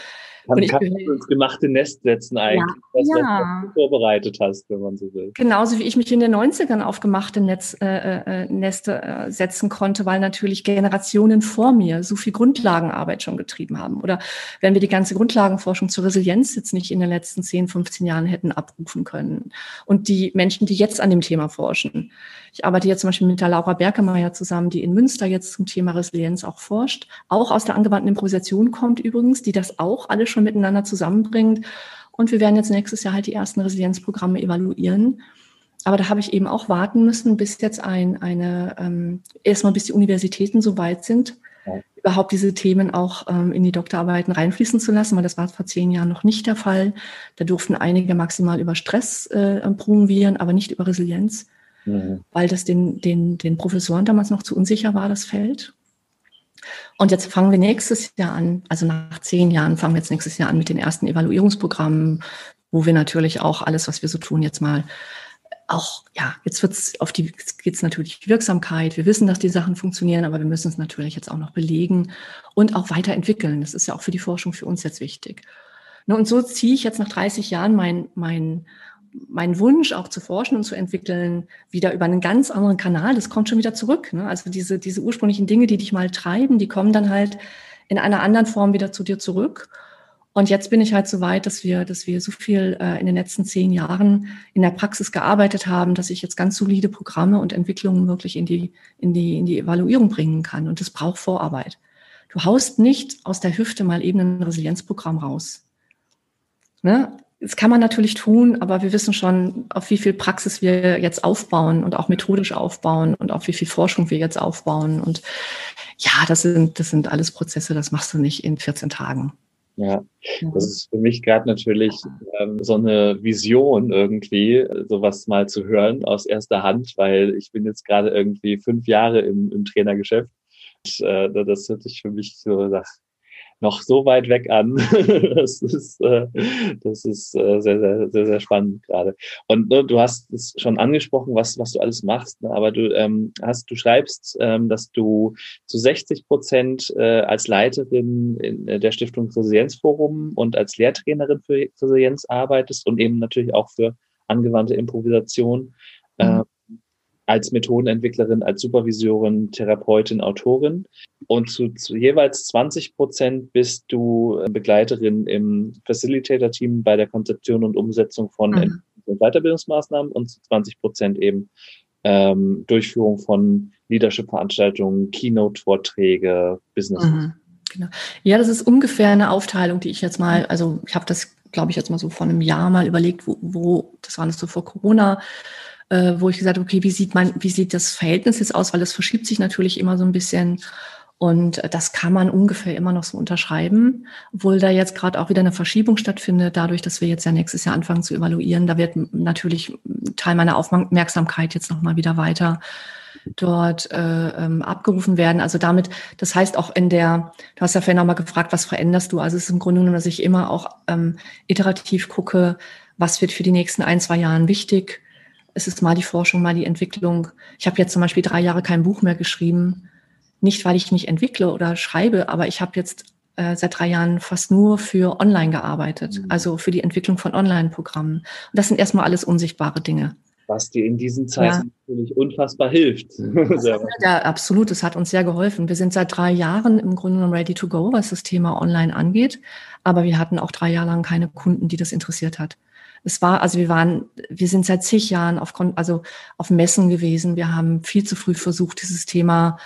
Kann, und kannst du ins gemachte Nest setzen eigentlich, ja, das, ja. was du vorbereitet hast, wenn man so will. Genauso wie ich mich in den 90ern auf gemachte Netz, äh, äh, Neste äh, setzen konnte, weil natürlich Generationen vor mir so viel Grundlagenarbeit schon getrieben haben. Oder wenn wir die ganze Grundlagenforschung zur Resilienz jetzt nicht in den letzten 10, 15 Jahren hätten abrufen können. Und die Menschen, die jetzt an dem Thema forschen. Ich arbeite jetzt zum Beispiel mit der Laura Berkemeyer zusammen, die in Münster jetzt zum Thema Resilienz auch forscht, auch aus der angewandten Improvisation kommt übrigens, die das auch alle schon miteinander zusammenbringt. Und wir werden jetzt nächstes Jahr halt die ersten Resilienzprogramme evaluieren. Aber da habe ich eben auch warten müssen, bis jetzt ein, eine, ähm, erstmal bis die Universitäten so weit sind, ja. überhaupt diese Themen auch ähm, in die Doktorarbeiten reinfließen zu lassen, weil das war vor zehn Jahren noch nicht der Fall. Da durften einige maximal über Stress äh, promovieren, aber nicht über Resilienz mhm. weil das den, den, den Professoren damals noch zu unsicher war, das Feld. Und jetzt fangen wir nächstes Jahr an, also nach zehn Jahren fangen wir jetzt nächstes Jahr an mit den ersten Evaluierungsprogrammen, wo wir natürlich auch alles, was wir so tun, jetzt mal auch, ja, jetzt wird's auf die, geht's natürlich die Wirksamkeit. Wir wissen, dass die Sachen funktionieren, aber wir müssen es natürlich jetzt auch noch belegen und auch weiterentwickeln. Das ist ja auch für die Forschung für uns jetzt wichtig. Ne, und so ziehe ich jetzt nach 30 Jahren mein, mein mein Wunsch auch zu forschen und zu entwickeln, wieder über einen ganz anderen Kanal, das kommt schon wieder zurück. Ne? Also diese, diese ursprünglichen Dinge, die dich mal treiben, die kommen dann halt in einer anderen Form wieder zu dir zurück. Und jetzt bin ich halt so weit, dass wir, dass wir so viel äh, in den letzten zehn Jahren in der Praxis gearbeitet haben, dass ich jetzt ganz solide Programme und Entwicklungen wirklich in die, in die, in die Evaluierung bringen kann. Und das braucht Vorarbeit. Du haust nicht aus der Hüfte mal eben ein Resilienzprogramm raus. Ne? Das kann man natürlich tun, aber wir wissen schon, auf wie viel Praxis wir jetzt aufbauen und auch methodisch aufbauen und auf wie viel Forschung wir jetzt aufbauen. Und ja, das sind, das sind alles Prozesse, das machst du nicht in 14 Tagen. Ja, das ist für mich gerade natürlich ähm, so eine Vision irgendwie, sowas mal zu hören aus erster Hand, weil ich bin jetzt gerade irgendwie fünf Jahre im, im Trainergeschäft. Und, äh, das hört sich für mich so nach noch so weit weg an. das ist, äh, das ist äh, sehr, sehr, sehr, sehr spannend gerade. Und ne, du hast es schon angesprochen, was, was du alles machst, ne? aber du ähm, hast, du schreibst, ähm, dass du zu 60 Prozent äh, als Leiterin in der Stiftung Resilienzforum und als Lehrtrainerin für Resilienz arbeitest und eben natürlich auch für angewandte Improvisation. Mhm. Ähm, als Methodenentwicklerin, als Supervisorin, Therapeutin, Autorin. Und zu, zu jeweils 20 Prozent bist du Begleiterin im Facilitator-Team bei der Konzeption und Umsetzung von mhm. Weiterbildungsmaßnahmen und zu 20 Prozent eben ähm, Durchführung von Leadership-Veranstaltungen, Keynote-Vorträge, Business. Mhm. Genau. Ja, das ist ungefähr eine Aufteilung, die ich jetzt mal, also ich habe das, glaube ich, jetzt mal so vor einem Jahr mal überlegt, wo, wo das war das so vor Corona, äh, wo ich gesagt habe, okay, wie sieht man, wie sieht das Verhältnis jetzt aus? Weil das verschiebt sich natürlich immer so ein bisschen. Und das kann man ungefähr immer noch so unterschreiben, obwohl da jetzt gerade auch wieder eine Verschiebung stattfindet, dadurch, dass wir jetzt ja nächstes Jahr anfangen zu evaluieren. Da wird natürlich Teil meiner Aufmerksamkeit jetzt nochmal wieder weiter dort äh, ähm, abgerufen werden. Also damit, das heißt auch in der, du hast ja vorhin nochmal gefragt, was veränderst du? Also es ist im Grunde genommen, dass ich immer auch ähm, iterativ gucke, was wird für die nächsten ein, zwei Jahren wichtig es ist mal die Forschung, mal die Entwicklung. Ich habe jetzt zum Beispiel drei Jahre kein Buch mehr geschrieben. Nicht, weil ich nicht entwickle oder schreibe, aber ich habe jetzt äh, seit drei Jahren fast nur für Online gearbeitet, mhm. also für die Entwicklung von Online-Programmen. Und das sind erstmal alles unsichtbare Dinge. Was dir in diesen Zeiten ja. natürlich unfassbar hilft. ja, absolut. Es hat uns sehr geholfen. Wir sind seit drei Jahren im Grunde genommen ready to go, was das Thema Online angeht. Aber wir hatten auch drei Jahre lang keine Kunden, die das interessiert hat es war, also wir waren, wir sind seit zig Jahren auf, also auf Messen gewesen. Wir haben viel zu früh versucht, dieses Thema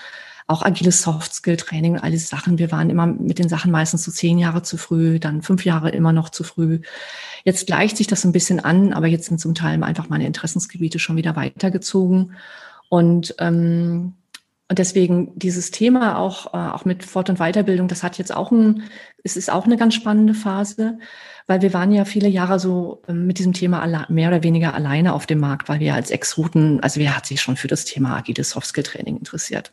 auch agiles Soft-Skill-Training und all diese Sachen. Wir waren immer mit den Sachen meistens so zehn Jahre zu früh, dann fünf Jahre immer noch zu früh. Jetzt gleicht sich das ein bisschen an, aber jetzt sind zum Teil einfach meine Interessensgebiete schon wieder weitergezogen. Und ähm, und deswegen dieses Thema auch, äh, auch mit Fort- und Weiterbildung, das hat jetzt auch ein, es ist auch eine ganz spannende Phase, weil wir waren ja viele Jahre so ähm, mit diesem Thema mehr oder weniger alleine auf dem Markt, weil wir als Ex-Routen, also wer hat sich schon für das Thema agiles Softskill-Training interessiert?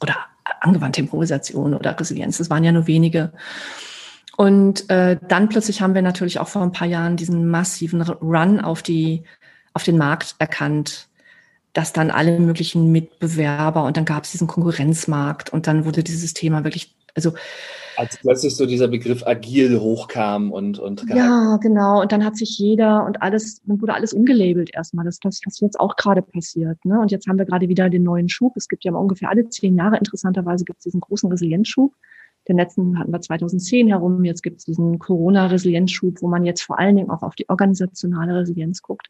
Oder angewandte Improvisation oder Resilienz, das waren ja nur wenige. Und äh, dann plötzlich haben wir natürlich auch vor ein paar Jahren diesen massiven Run auf die, auf den Markt erkannt, dass dann alle möglichen Mitbewerber und dann gab es diesen Konkurrenzmarkt und dann wurde dieses Thema wirklich, also als plötzlich so dieser Begriff agil hochkam und und ja genau. Und dann hat sich jeder und alles dann wurde alles umgelabelt erstmal. Das das was jetzt auch gerade passiert ne? Und jetzt haben wir gerade wieder den neuen Schub. Es gibt ja ungefähr alle zehn Jahre interessanterweise gibt es diesen großen Resilienzschub. Den letzten hatten wir 2010 herum. Jetzt gibt es diesen Corona Resilienzschub wo man jetzt vor allen Dingen auch auf die organisationale Resilienz guckt.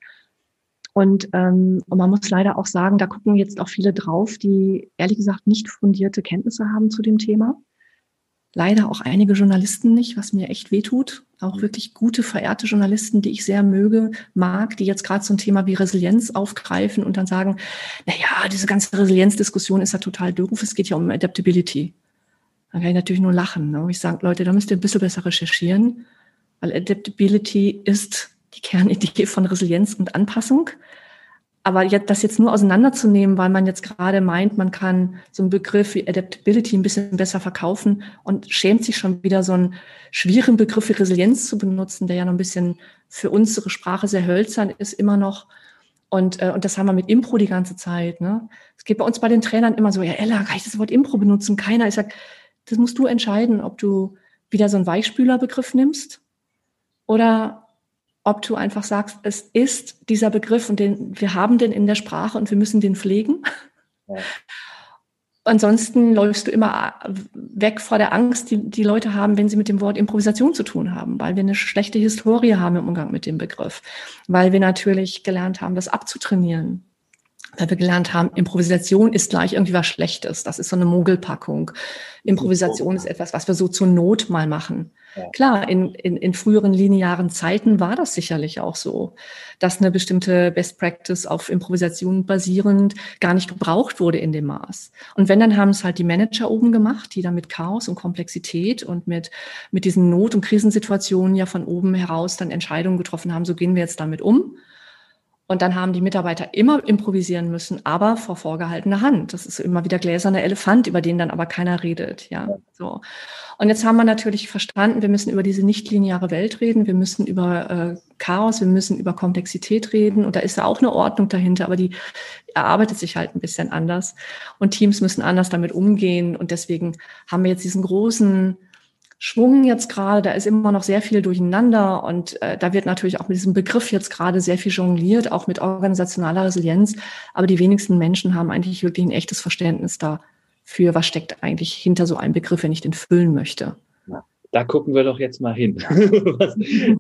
Und, ähm, und man muss leider auch sagen, da gucken jetzt auch viele drauf, die ehrlich gesagt nicht fundierte Kenntnisse haben zu dem Thema. Leider auch einige Journalisten nicht, was mir echt wehtut. Auch mhm. wirklich gute, verehrte Journalisten, die ich sehr möge, mag, die jetzt gerade so ein Thema wie Resilienz aufgreifen und dann sagen, na ja, diese ganze Resilienzdiskussion ist ja total doof, es geht ja um Adaptability. Dann kann ich natürlich nur lachen. Ne? Ich sage, Leute, da müsst ihr ein bisschen besser recherchieren, weil Adaptability ist die Kernidee von Resilienz und Anpassung. Aber das jetzt nur auseinanderzunehmen, weil man jetzt gerade meint, man kann so einen Begriff wie Adaptability ein bisschen besser verkaufen und schämt sich schon wieder so einen schwierigen Begriff wie Resilienz zu benutzen, der ja noch ein bisschen für unsere Sprache sehr hölzern ist, immer noch. Und, äh, und das haben wir mit Impro die ganze Zeit. Ne? Es geht bei uns bei den Trainern immer so, ja, Ella, kann ich das Wort Impro benutzen? Keiner. Ich sag, das musst du entscheiden, ob du wieder so einen Weichspülerbegriff nimmst oder ob du einfach sagst, es ist dieser Begriff und den, wir haben den in der Sprache und wir müssen den pflegen. Ja. ansonsten läufst du immer weg vor der Angst, die die Leute haben, wenn sie mit dem Wort Improvisation zu tun haben, weil wir eine schlechte Historie haben im Umgang mit dem Begriff, weil wir natürlich gelernt haben, das abzutrainieren, weil wir gelernt haben, Improvisation ist gleich irgendwie was Schlechtes. Das ist so eine Mogelpackung. Improvisation ist etwas, was wir so zur Not mal machen. Ja. Klar, in, in, in früheren linearen Zeiten war das sicherlich auch so, dass eine bestimmte Best Practice auf Improvisation basierend gar nicht gebraucht wurde in dem Maß. Und wenn, dann haben es halt die Manager oben gemacht, die dann mit Chaos und Komplexität und mit, mit diesen Not- und Krisensituationen ja von oben heraus dann Entscheidungen getroffen haben, so gehen wir jetzt damit um. Und dann haben die Mitarbeiter immer improvisieren müssen, aber vor vorgehaltener Hand. Das ist immer wieder gläserner Elefant, über den dann aber keiner redet. Ja, so. Und jetzt haben wir natürlich verstanden, wir müssen über diese nichtlineare Welt reden, wir müssen über äh, Chaos, wir müssen über Komplexität reden. Und da ist ja auch eine Ordnung dahinter, aber die erarbeitet sich halt ein bisschen anders. Und Teams müssen anders damit umgehen. Und deswegen haben wir jetzt diesen großen Schwung jetzt gerade, da ist immer noch sehr viel durcheinander und äh, da wird natürlich auch mit diesem Begriff jetzt gerade sehr viel jongliert, auch mit organisationaler Resilienz. Aber die wenigsten Menschen haben eigentlich wirklich ein echtes Verständnis dafür, was steckt eigentlich hinter so einem Begriff, wenn ich den füllen möchte. da gucken wir doch jetzt mal hin. was, äh,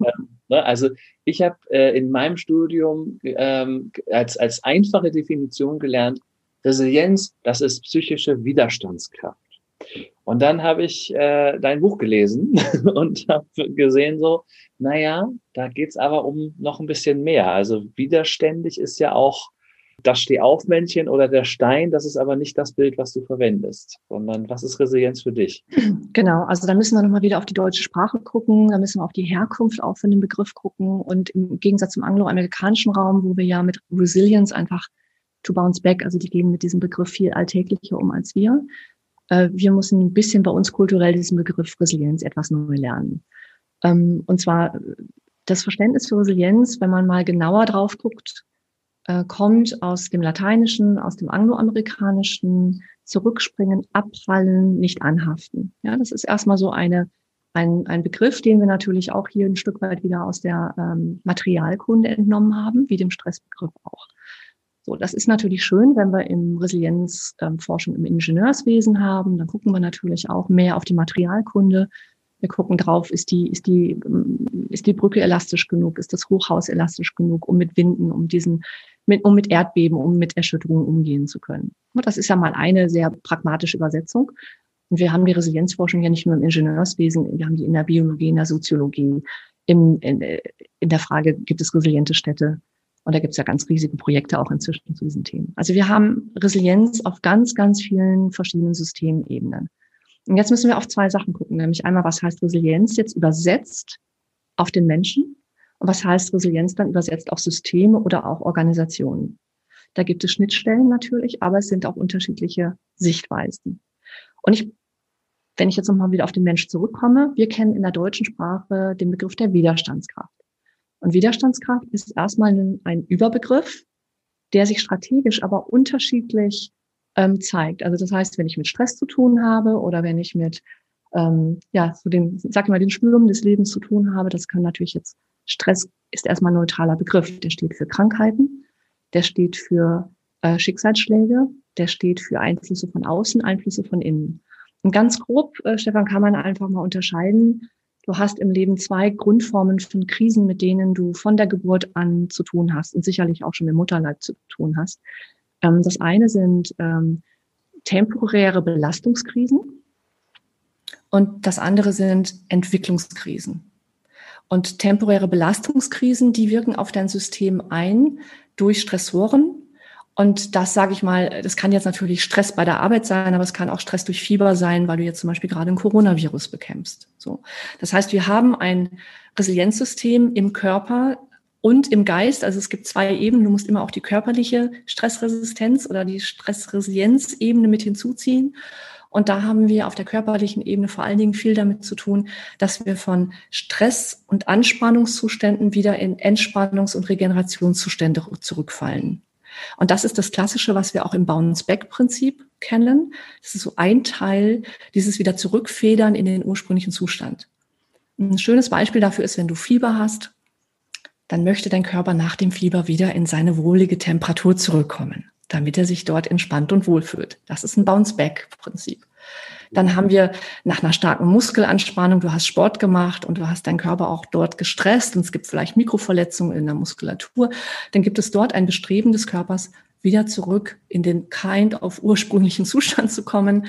ne, also ich habe äh, in meinem Studium ähm, als, als einfache Definition gelernt, Resilienz, das ist psychische Widerstandskraft. Und dann habe ich äh, dein Buch gelesen und habe gesehen, so, naja, da geht's aber um noch ein bisschen mehr. Also widerständig ist ja auch das Stehaufmännchen oder der Stein, das ist aber nicht das Bild, was du verwendest, sondern was ist Resilienz für dich? Genau, also da müssen wir nochmal wieder auf die deutsche Sprache gucken, da müssen wir auf die Herkunft auch von dem Begriff gucken und im Gegensatz zum angloamerikanischen Raum, wo wir ja mit Resilience einfach to bounce back, also die gehen mit diesem Begriff viel alltäglicher um als wir, wir müssen ein bisschen bei uns kulturell diesen Begriff Resilienz etwas neu lernen. Ähm, und zwar das Verständnis für Resilienz, wenn man mal genauer drauf guckt, äh, kommt aus dem Lateinischen, aus dem Angloamerikanischen, zurückspringen, abfallen, nicht anhaften. Ja, das ist erstmal so eine, ein, ein Begriff, den wir natürlich auch hier ein Stück weit wieder aus der ähm, Materialkunde entnommen haben, wie dem Stressbegriff auch. So, das ist natürlich schön, wenn wir im Resilienzforschung ähm, im Ingenieurswesen haben. Dann gucken wir natürlich auch mehr auf die Materialkunde. Wir gucken drauf, ist die, ist die, ähm, ist die Brücke elastisch genug? Ist das Hochhaus elastisch genug, um mit Winden, um diesen, mit, um mit Erdbeben, um mit Erschütterungen umgehen zu können? Das ist ja mal eine sehr pragmatische Übersetzung. Und wir haben die Resilienzforschung ja nicht nur im Ingenieurswesen, wir haben die in der Biologie, in der Soziologie, im, in, in der Frage, gibt es resiliente Städte? Und da gibt es ja ganz riesige Projekte auch inzwischen zu diesen Themen. Also wir haben Resilienz auf ganz, ganz vielen verschiedenen Systemebenen. Und jetzt müssen wir auf zwei Sachen gucken, nämlich einmal, was heißt Resilienz jetzt übersetzt auf den Menschen und was heißt Resilienz dann übersetzt auf Systeme oder auch Organisationen. Da gibt es Schnittstellen natürlich, aber es sind auch unterschiedliche Sichtweisen. Und ich, wenn ich jetzt nochmal wieder auf den Mensch zurückkomme, wir kennen in der deutschen Sprache den Begriff der Widerstandskraft. Und Widerstandskraft ist erstmal ein, Überbegriff, der sich strategisch aber unterschiedlich ähm, zeigt. Also das heißt, wenn ich mit Stress zu tun habe oder wenn ich mit ähm, ja so den, sag ich mal, den Stürmen des Lebens zu tun habe, das kann natürlich jetzt Stress ist erstmal ein neutraler Begriff. Der steht für Krankheiten, der steht für äh, Schicksalsschläge, der steht für Einflüsse von außen, Einflüsse von innen. Und ganz grob, äh, Stefan, kann man einfach mal unterscheiden Du hast im Leben zwei Grundformen von Krisen, mit denen du von der Geburt an zu tun hast und sicherlich auch schon im Mutterleib zu tun hast. Ähm, das eine sind ähm, temporäre Belastungskrisen und das andere sind Entwicklungskrisen. Und temporäre Belastungskrisen, die wirken auf dein System ein durch Stressoren, und das sage ich mal, das kann jetzt natürlich Stress bei der Arbeit sein, aber es kann auch Stress durch Fieber sein, weil du jetzt zum Beispiel gerade ein Coronavirus bekämpfst. So. Das heißt, wir haben ein Resilienzsystem im Körper und im Geist. Also es gibt zwei Ebenen. Du musst immer auch die körperliche Stressresistenz oder die Stressresilienzebene mit hinzuziehen. Und da haben wir auf der körperlichen Ebene vor allen Dingen viel damit zu tun, dass wir von Stress- und Anspannungszuständen wieder in Entspannungs- und Regenerationszustände zurückfallen. Und das ist das Klassische, was wir auch im Bounce-Back-Prinzip kennen. Das ist so ein Teil, dieses wieder zurückfedern in den ursprünglichen Zustand. Ein schönes Beispiel dafür ist, wenn du Fieber hast, dann möchte dein Körper nach dem Fieber wieder in seine wohlige Temperatur zurückkommen. damit er sich dort entspannt und wohlfühlt. Das ist ein Bounce-Back-Prinzip. Dann haben wir nach einer starken Muskelanspannung, du hast Sport gemacht und du hast deinen Körper auch dort gestresst und es gibt vielleicht Mikroverletzungen in der Muskulatur, dann gibt es dort ein Bestreben des Körpers, wieder zurück in den kind auf ursprünglichen Zustand zu kommen.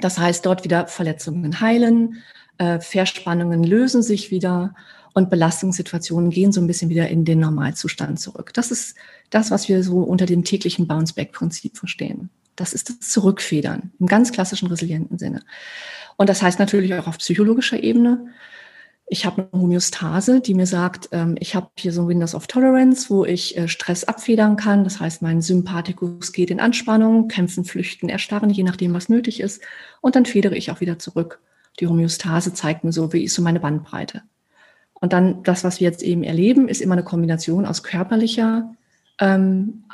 Das heißt, dort wieder Verletzungen heilen, äh, Verspannungen lösen sich wieder und Belastungssituationen gehen so ein bisschen wieder in den Normalzustand zurück. Das ist das, was wir so unter dem täglichen Bounce-Back-Prinzip verstehen. Das ist das Zurückfedern im ganz klassischen resilienten Sinne. Und das heißt natürlich auch auf psychologischer Ebene. Ich habe eine Homöostase, die mir sagt, ähm, ich habe hier so ein Windows of Tolerance, wo ich äh, Stress abfedern kann. Das heißt, mein Sympathikus geht in Anspannung, kämpfen, flüchten, erstarren, je nachdem, was nötig ist. Und dann federe ich auch wieder zurück. Die Homöostase zeigt mir so, wie ist so meine Bandbreite. Und dann das, was wir jetzt eben erleben, ist immer eine Kombination aus körperlicher, ähm,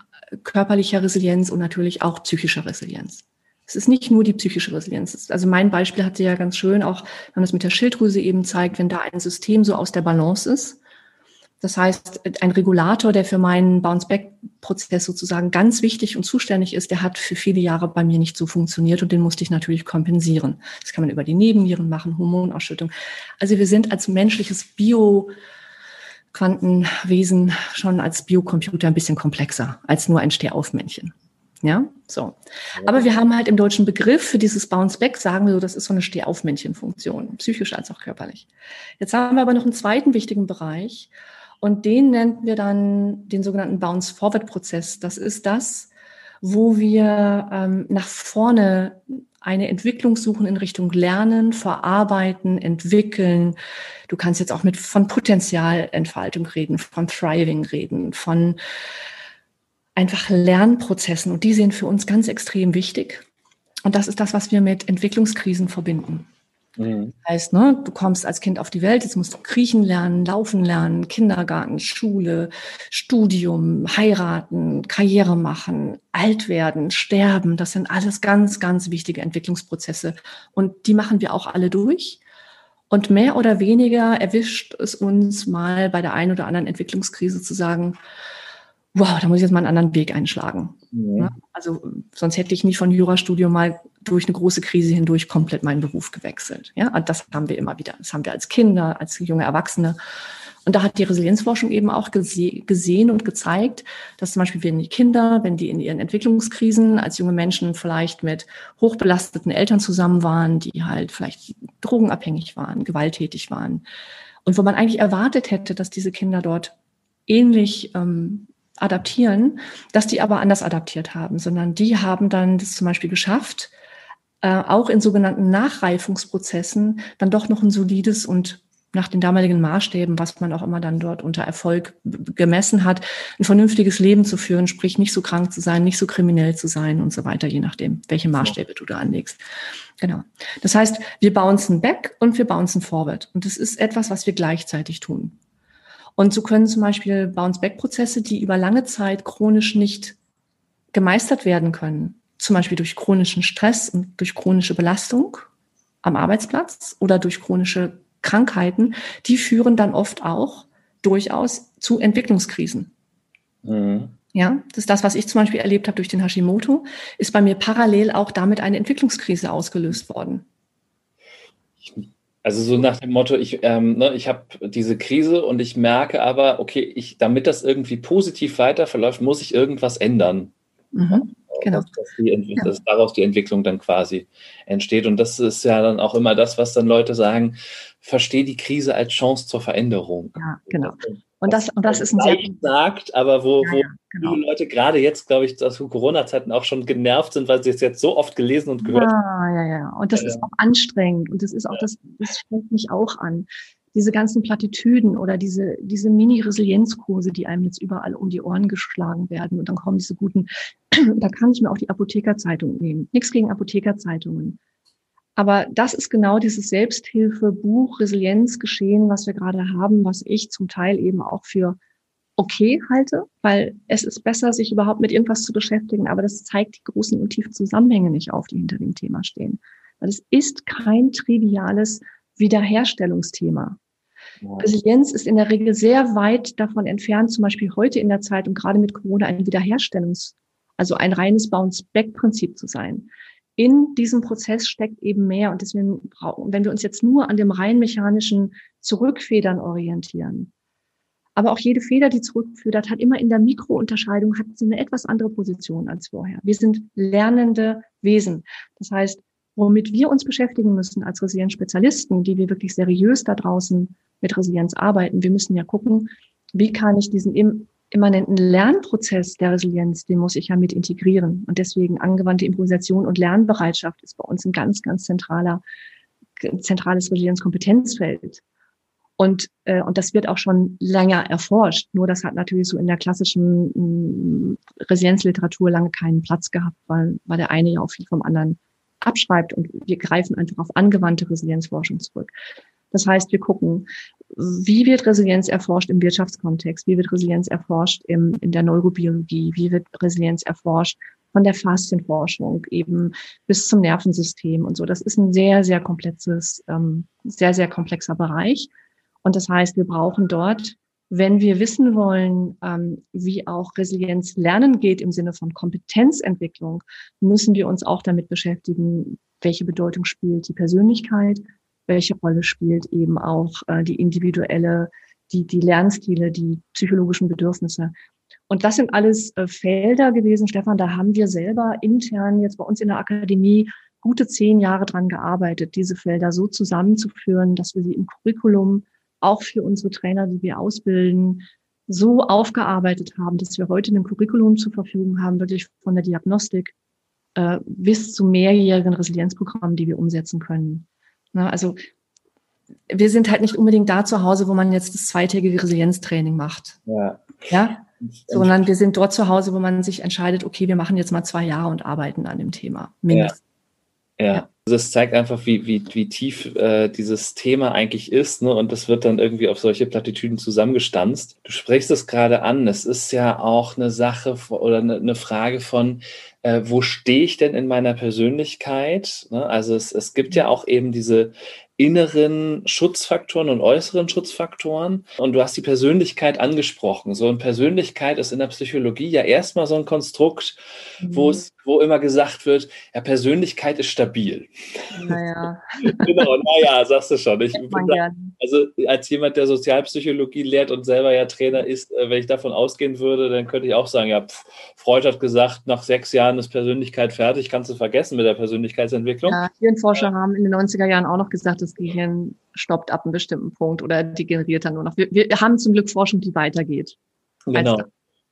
körperlicher Resilienz und natürlich auch psychischer Resilienz. Es ist nicht nur die psychische Resilienz. Also mein Beispiel hatte ja ganz schön auch, wenn man das mit der Schilddrüse eben zeigt, wenn da ein System so aus der Balance ist, das heißt, ein Regulator, der für meinen Bounce-Back-Prozess sozusagen ganz wichtig und zuständig ist, der hat für viele Jahre bei mir nicht so funktioniert und den musste ich natürlich kompensieren. Das kann man über die Nebennieren machen, Hormonausschüttung. Also wir sind als menschliches Bio- Quantenwesen schon als Biocomputer ein bisschen komplexer als nur ein Stehaufmännchen. Ja, so. Aber wir haben halt im deutschen Begriff für dieses Bounce Back, sagen wir so, das ist so eine Stehaufmännchen-Funktion, psychisch als auch körperlich. Jetzt haben wir aber noch einen zweiten wichtigen Bereich und den nennen wir dann den sogenannten Bounce-Forward-Prozess. Das ist das, wo wir ähm, nach vorne eine Entwicklung suchen in Richtung Lernen, Verarbeiten, Entwickeln. Du kannst jetzt auch mit von Potenzialentfaltung reden, von Thriving reden, von einfach Lernprozessen. Und die sind für uns ganz extrem wichtig. Und das ist das, was wir mit Entwicklungskrisen verbinden. Mhm. Heißt, ne, du kommst als Kind auf die Welt, jetzt musst du kriechen lernen, laufen lernen, Kindergarten, Schule, Studium, heiraten, Karriere machen, alt werden, sterben. Das sind alles ganz, ganz wichtige Entwicklungsprozesse. Und die machen wir auch alle durch. Und mehr oder weniger erwischt es uns mal bei der einen oder anderen Entwicklungskrise zu sagen, wow, da muss ich jetzt mal einen anderen Weg einschlagen. Ja. Also sonst hätte ich nicht von Jurastudium mal durch eine große Krise hindurch komplett meinen Beruf gewechselt. Ja, das haben wir immer wieder. Das haben wir als Kinder, als junge Erwachsene. Und da hat die Resilienzforschung eben auch gese gesehen und gezeigt, dass zum Beispiel wenn die Kinder, wenn die in ihren Entwicklungskrisen als junge Menschen vielleicht mit hochbelasteten Eltern zusammen waren, die halt vielleicht drogenabhängig waren, gewalttätig waren und wo man eigentlich erwartet hätte, dass diese Kinder dort ähnlich ähm, adaptieren, dass die aber anders adaptiert haben, sondern die haben dann das zum Beispiel geschafft, äh, auch in sogenannten Nachreifungsprozessen dann doch noch ein solides und nach den damaligen Maßstäben, was man auch immer dann dort unter Erfolg gemessen hat, ein vernünftiges Leben zu führen, sprich nicht so krank zu sein, nicht so kriminell zu sein und so weiter, je nachdem, welche Maßstäbe du da anlegst. Genau. Das heißt, wir bouncen back und wir bouncen forward. Und das ist etwas, was wir gleichzeitig tun. Und so können zum Beispiel Bounce-Back-Prozesse, die über lange Zeit chronisch nicht gemeistert werden können, zum Beispiel durch chronischen Stress und durch chronische Belastung am Arbeitsplatz oder durch chronische Krankheiten, die führen dann oft auch durchaus zu Entwicklungskrisen. Mhm. Ja, das ist das, was ich zum Beispiel erlebt habe durch den Hashimoto, ist bei mir parallel auch damit eine Entwicklungskrise ausgelöst worden. Also so nach dem Motto, ich, ähm, ne, ich habe diese Krise und ich merke aber, okay, ich, damit das irgendwie positiv weiter verläuft, muss ich irgendwas ändern. Mhm, genau. Dass, dass, die, dass daraus die Entwicklung dann quasi entsteht. Und das ist ja dann auch immer das, was dann Leute sagen, verstehe die Krise als Chance zur Veränderung. Ja, genau. Und das, und das ist ein sehr sagt, aber wo, ja, wo ja, genau. Leute gerade jetzt, glaube ich, zu Corona-Zeiten auch schon genervt sind, weil sie es jetzt so oft gelesen und gehört haben. Ja, ja, ja. Und das ja. ist auch anstrengend. Und das ist auch das, das strengt mich auch an. Diese ganzen Plattitüden oder diese, diese Mini-Resilienzkurse, die einem jetzt überall um die Ohren geschlagen werden. Und dann kommen diese guten, da kann ich mir auch die Apothekerzeitung nehmen. Nichts gegen Apothekerzeitungen. Aber das ist genau dieses Selbsthilfebuch, Resilienzgeschehen, was wir gerade haben, was ich zum Teil eben auch für okay halte, weil es ist besser, sich überhaupt mit irgendwas zu beschäftigen, aber das zeigt die großen und tiefen Zusammenhänge nicht auf, die hinter dem Thema stehen. Weil es ist kein triviales Wiederherstellungsthema. Ja. Resilienz ist in der Regel sehr weit davon entfernt, zum Beispiel heute in der Zeit und gerade mit Corona ein Wiederherstellungs-, also ein reines Bounce-Back-Prinzip zu sein. In diesem Prozess steckt eben mehr und deswegen brauchen, wenn wir uns jetzt nur an dem rein mechanischen Zurückfedern orientieren, aber auch jede Feder, die zurückführt, hat immer in der Mikrounterscheidung hat sie eine etwas andere Position als vorher. Wir sind lernende Wesen. Das heißt, womit wir uns beschäftigen müssen als Resilienzspezialisten, die wir wirklich seriös da draußen mit Resilienz arbeiten, wir müssen ja gucken, wie kann ich diesen immanenten Lernprozess der Resilienz, den muss ich ja mit integrieren. Und deswegen angewandte Improvisation und Lernbereitschaft ist bei uns ein ganz, ganz zentraler, zentrales Resilienzkompetenzfeld. Und, äh, und das wird auch schon länger erforscht. Nur das hat natürlich so in der klassischen mh, mm, Resilienzliteratur lange keinen Platz gehabt, weil, weil der eine ja auch viel vom anderen abschreibt und wir greifen einfach auf angewandte Resilienzforschung zurück. Das heißt, wir gucken, wie wird Resilienz erforscht im Wirtschaftskontext, wie wird Resilienz erforscht im, in der Neurobiologie, wie wird Resilienz erforscht von der Faszienforschung eben bis zum Nervensystem und so. Das ist ein sehr, sehr komplexes, ähm, sehr, sehr komplexer Bereich. Und das heißt, wir brauchen dort, wenn wir wissen wollen, ähm, wie auch Resilienz lernen geht im Sinne von Kompetenzentwicklung, müssen wir uns auch damit beschäftigen, welche Bedeutung spielt die Persönlichkeit, welche Rolle spielt eben auch äh, die individuelle, die, die Lernstile, die psychologischen Bedürfnisse. Und das sind alles äh, Felder gewesen, Stefan, da haben wir selber intern jetzt bei uns in der Akademie gute zehn Jahre dran gearbeitet, diese Felder so zusammenzuführen, dass wir sie im Curriculum auch für unsere Trainer, die wir ausbilden, so aufgearbeitet haben, dass wir heute ein Curriculum zur Verfügung haben, wirklich von der Diagnostik äh, bis zu mehrjährigen Resilienzprogrammen, die wir umsetzen können. Na, also wir sind halt nicht unbedingt da zu Hause, wo man jetzt das zweitägige Resilienztraining macht. Ja. ja? Sondern wir sind dort zu Hause, wo man sich entscheidet, okay, wir machen jetzt mal zwei Jahre und arbeiten an dem Thema. Mindestens. Ja. ja. Also es zeigt einfach, wie, wie, wie tief äh, dieses Thema eigentlich ist, ne? Und das wird dann irgendwie auf solche Plattitüden zusammengestanzt. Du sprichst es gerade an, es ist ja auch eine Sache oder eine, eine Frage von, äh, wo stehe ich denn in meiner Persönlichkeit? Ne? Also es, es gibt ja auch eben diese inneren Schutzfaktoren und äußeren Schutzfaktoren. Und du hast die Persönlichkeit angesprochen. So eine Persönlichkeit ist in der Psychologie ja erstmal so ein Konstrukt, mhm. wo es, wo immer gesagt wird, ja, Persönlichkeit ist stabil. Naja. genau, naja, sagst du schon. Ich also als jemand, der Sozialpsychologie lehrt und selber ja Trainer ist, äh, wenn ich davon ausgehen würde, dann könnte ich auch sagen, ja, pff, Freud hat gesagt, nach sechs Jahren ist Persönlichkeit fertig, kannst du vergessen mit der Persönlichkeitsentwicklung. Ja, Hirnforscher haben in den 90er Jahren auch noch gesagt, das Gehirn stoppt ab einem bestimmten Punkt oder degeneriert dann nur noch. Wir, wir haben zum Glück Forschung, die weitergeht. Genau.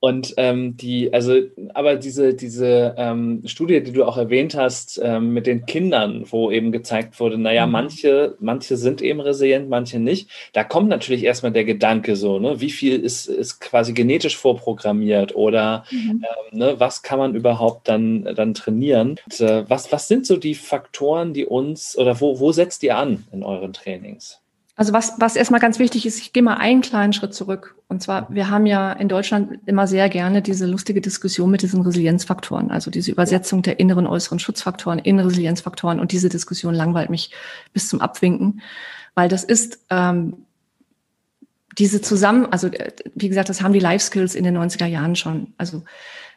Und ähm, die, also, aber diese, diese ähm, Studie, die du auch erwähnt hast, ähm, mit den Kindern, wo eben gezeigt wurde, naja, mhm. manche, manche sind eben resilient, manche nicht. Da kommt natürlich erstmal der Gedanke so, ne, wie viel ist, ist quasi genetisch vorprogrammiert oder mhm. ähm, ne, was kann man überhaupt dann, dann trainieren? Und, äh, was, was sind so die Faktoren, die uns oder wo, wo setzt ihr an in euren Trainings? Also was, was erstmal ganz wichtig ist, ich gehe mal einen kleinen Schritt zurück. Und zwar, wir haben ja in Deutschland immer sehr gerne diese lustige Diskussion mit diesen Resilienzfaktoren, also diese Übersetzung der inneren, äußeren Schutzfaktoren in Resilienzfaktoren. Und diese Diskussion langweilt mich bis zum Abwinken, weil das ist ähm, diese zusammen, also äh, wie gesagt, das haben die Life Skills in den 90er Jahren schon. Also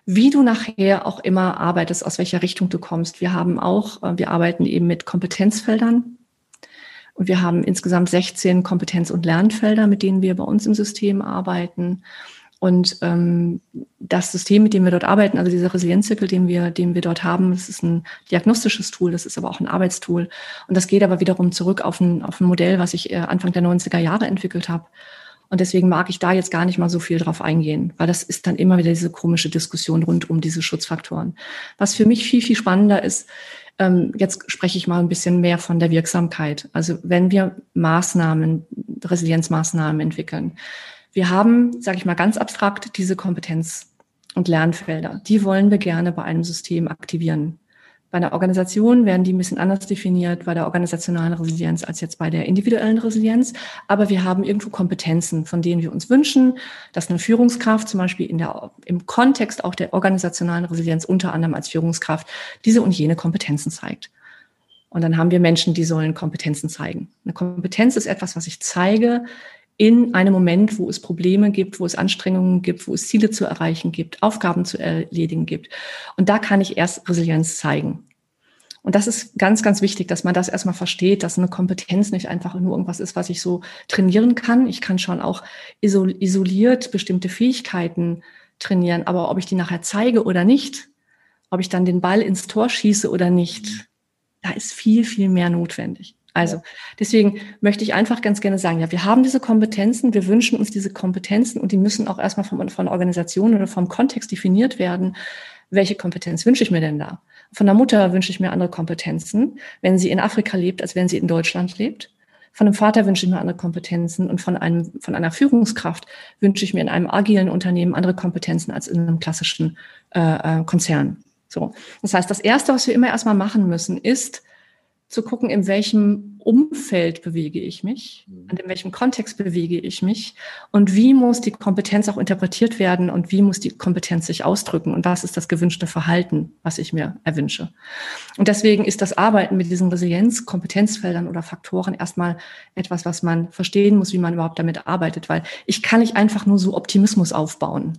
wie du nachher auch immer arbeitest, aus welcher Richtung du kommst. Wir haben auch, äh, wir arbeiten eben mit Kompetenzfeldern und wir haben insgesamt 16 Kompetenz- und Lernfelder, mit denen wir bei uns im System arbeiten. Und ähm, das System, mit dem wir dort arbeiten, also dieser Resilienzzirkel, den wir, den wir dort haben, das ist ein diagnostisches Tool, das ist aber auch ein Arbeitstool. Und das geht aber wiederum zurück auf ein, auf ein Modell, was ich äh, Anfang der 90er Jahre entwickelt habe. Und deswegen mag ich da jetzt gar nicht mal so viel drauf eingehen, weil das ist dann immer wieder diese komische Diskussion rund um diese Schutzfaktoren. Was für mich viel, viel spannender ist, ähm, jetzt spreche ich mal ein bisschen mehr von der Wirksamkeit. Also wenn wir Maßnahmen, Resilienzmaßnahmen entwickeln. Wir haben, sage ich mal ganz abstrakt, diese Kompetenz und Lernfelder. Die wollen wir gerne bei einem System aktivieren. Bei einer Organisation werden die ein bisschen anders definiert, bei der organisationalen Resilienz als jetzt bei der individuellen Resilienz. Aber wir haben irgendwo Kompetenzen, von denen wir uns wünschen, dass eine Führungskraft zum Beispiel in der, im Kontext auch der organisationalen Resilienz unter anderem als Führungskraft diese und jene Kompetenzen zeigt. Und dann haben wir Menschen, die sollen Kompetenzen zeigen. Eine Kompetenz ist etwas, was ich zeige in einem Moment, wo es Probleme gibt, wo es Anstrengungen gibt, wo es Ziele zu erreichen gibt, Aufgaben zu erledigen gibt. Und da kann ich erst Resilienz zeigen. Und das ist ganz, ganz wichtig, dass man das erstmal versteht, dass eine Kompetenz nicht einfach nur irgendwas ist, was ich so trainieren kann. Ich kann schon auch isoliert bestimmte Fähigkeiten trainieren, aber ob ich die nachher zeige oder nicht, ob ich dann den Ball ins Tor schieße oder nicht, da ist viel, viel mehr notwendig. Also deswegen möchte ich einfach ganz gerne sagen, ja, wir haben diese Kompetenzen, wir wünschen uns diese Kompetenzen und die müssen auch erstmal von, von Organisationen oder vom Kontext definiert werden. Welche Kompetenz wünsche ich mir denn da? Von der Mutter wünsche ich mir andere Kompetenzen, wenn sie in Afrika lebt, als wenn sie in Deutschland lebt. Von einem Vater wünsche ich mir andere Kompetenzen und von einem, von einer Führungskraft wünsche ich mir in einem agilen Unternehmen andere Kompetenzen als in einem klassischen äh, äh Konzern. So. Das heißt, das erste, was wir immer erstmal machen müssen, ist, zu gucken, in welchem Umfeld bewege ich mich, mhm. in welchem Kontext bewege ich mich und wie muss die Kompetenz auch interpretiert werden und wie muss die Kompetenz sich ausdrücken und was ist das gewünschte Verhalten, was ich mir erwünsche. Und deswegen ist das Arbeiten mit diesen Resilienz, Kompetenzfeldern oder Faktoren erstmal etwas, was man verstehen muss, wie man überhaupt damit arbeitet, weil ich kann nicht einfach nur so Optimismus aufbauen.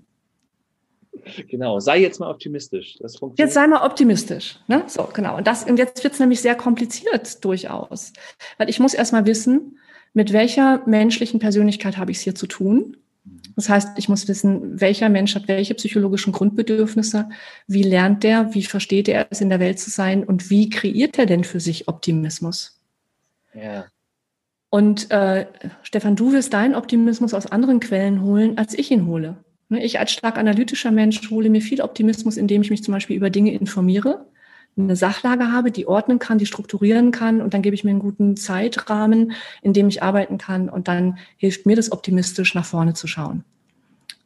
Genau, sei jetzt mal optimistisch. Das funktioniert. Jetzt sei mal optimistisch. Ne? So, genau. Und, das, und jetzt wird es nämlich sehr kompliziert durchaus. Weil ich muss erst mal wissen, mit welcher menschlichen Persönlichkeit habe ich es hier zu tun. Das heißt, ich muss wissen, welcher Mensch hat welche psychologischen Grundbedürfnisse, wie lernt der, wie versteht er es in der Welt zu sein und wie kreiert er denn für sich Optimismus? Ja. Und äh, Stefan, du wirst deinen Optimismus aus anderen Quellen holen, als ich ihn hole. Ne, ich als stark analytischer Mensch hole mir viel Optimismus, indem ich mich zum Beispiel über Dinge informiere, eine Sachlage habe, die ordnen kann, die strukturieren kann und dann gebe ich mir einen guten Zeitrahmen, in dem ich arbeiten kann und dann hilft mir das optimistisch nach vorne zu schauen.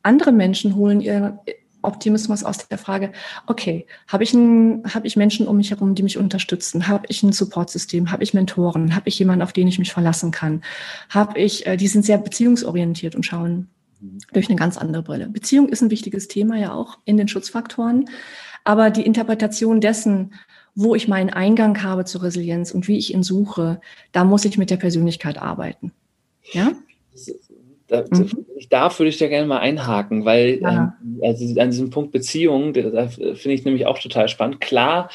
Andere Menschen holen ihren Optimismus aus der Frage, okay, habe ich, ein, hab ich Menschen um mich herum, die mich unterstützen? Habe ich ein Supportsystem? Habe ich Mentoren? Habe ich jemanden, auf den ich mich verlassen kann? Habe ich, äh, die sind sehr beziehungsorientiert und schauen, durch eine ganz andere Brille. Beziehung ist ein wichtiges Thema ja auch in den Schutzfaktoren, aber die Interpretation dessen, wo ich meinen Eingang habe zur Resilienz und wie ich ihn suche, da muss ich mit der Persönlichkeit arbeiten. Ja? Da, mhm. Ich darf, würde ich da gerne mal einhaken, weil ähm, also an diesem Punkt Beziehung, da finde ich nämlich auch total spannend. Klar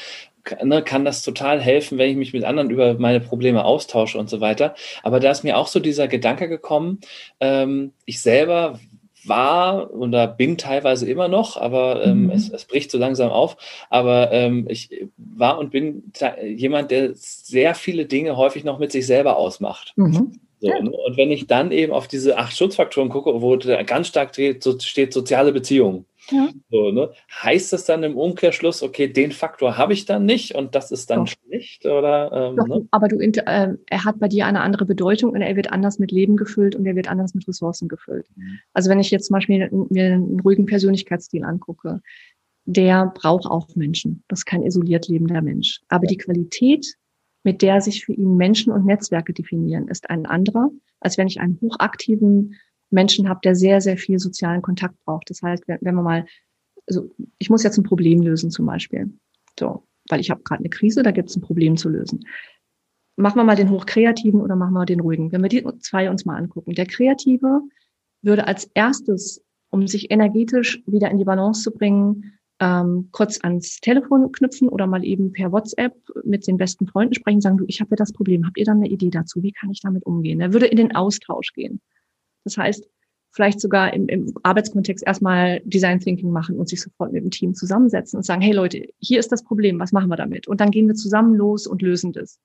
ne, kann das total helfen, wenn ich mich mit anderen über meine Probleme austausche und so weiter. Aber da ist mir auch so dieser Gedanke gekommen, ähm, ich selber war oder bin teilweise immer noch, aber ähm, mhm. es, es, bricht so langsam auf. Aber ähm, ich war und bin jemand, der sehr viele Dinge häufig noch mit sich selber ausmacht. Mhm. So, ja. ne? Und wenn ich dann eben auf diese acht Schutzfaktoren gucke, wo ganz stark steht, so steht soziale Beziehungen. Ja. So, ne? Heißt das dann im Umkehrschluss, okay, den Faktor habe ich dann nicht und das ist dann Doch. schlecht? Oder, ähm, Doch, ne? Aber du, äh, er hat bei dir eine andere Bedeutung und er wird anders mit Leben gefüllt und er wird anders mit Ressourcen gefüllt. Mhm. Also wenn ich jetzt zum Beispiel mir einen ruhigen Persönlichkeitsstil angucke, der braucht auch Menschen. Das ist kein isoliert lebender Mensch. Aber ja. die Qualität, mit der sich für ihn Menschen und Netzwerke definieren, ist ein anderer, als wenn ich einen hochaktiven Menschen habe, der sehr, sehr viel sozialen Kontakt braucht. Das heißt, wenn, man mal, also ich muss jetzt ein Problem lösen zum Beispiel. So, weil ich habe gerade eine Krise, da gibt es ein Problem zu lösen. Machen wir mal den Hochkreativen oder machen wir den Ruhigen. Wenn wir die zwei uns mal angucken. Der Kreative würde als erstes, um sich energetisch wieder in die Balance zu bringen, ähm, kurz ans Telefon knüpfen oder mal eben per WhatsApp mit den besten Freunden sprechen, sagen, du, ich habe ja das Problem, habt ihr dann eine Idee dazu? Wie kann ich damit umgehen? Er würde in den Austausch gehen. Das heißt, vielleicht sogar im, im Arbeitskontext erstmal Design Thinking machen und sich sofort mit dem Team zusammensetzen und sagen, hey Leute, hier ist das Problem, was machen wir damit? Und dann gehen wir zusammen los und lösen das.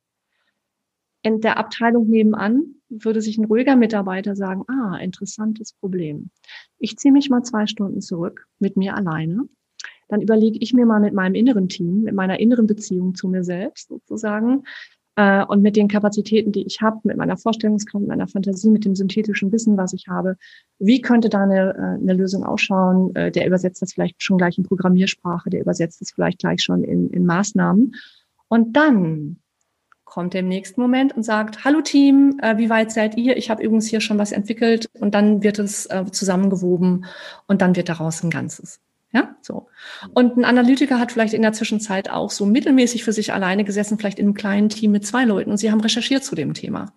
In der Abteilung nebenan würde sich ein ruhiger Mitarbeiter sagen, ah, interessantes Problem. Ich ziehe mich mal zwei Stunden zurück mit mir alleine. Dann überlege ich mir mal mit meinem inneren Team, mit meiner inneren Beziehung zu mir selbst sozusagen, äh, und mit den Kapazitäten, die ich habe, mit meiner Vorstellungskraft, mit meiner Fantasie, mit dem synthetischen Wissen, was ich habe, wie könnte da eine, äh, eine Lösung ausschauen? Äh, der übersetzt das vielleicht schon gleich in Programmiersprache, der übersetzt das vielleicht gleich schon in, in Maßnahmen. Und dann kommt im nächsten Moment und sagt, hallo Team, äh, wie weit seid ihr? Ich habe übrigens hier schon was entwickelt und dann wird es äh, zusammengewoben und dann wird daraus ein Ganzes. Ja, so. Und ein Analytiker hat vielleicht in der Zwischenzeit auch so mittelmäßig für sich alleine gesessen, vielleicht in einem kleinen Team mit zwei Leuten und sie haben recherchiert zu dem Thema.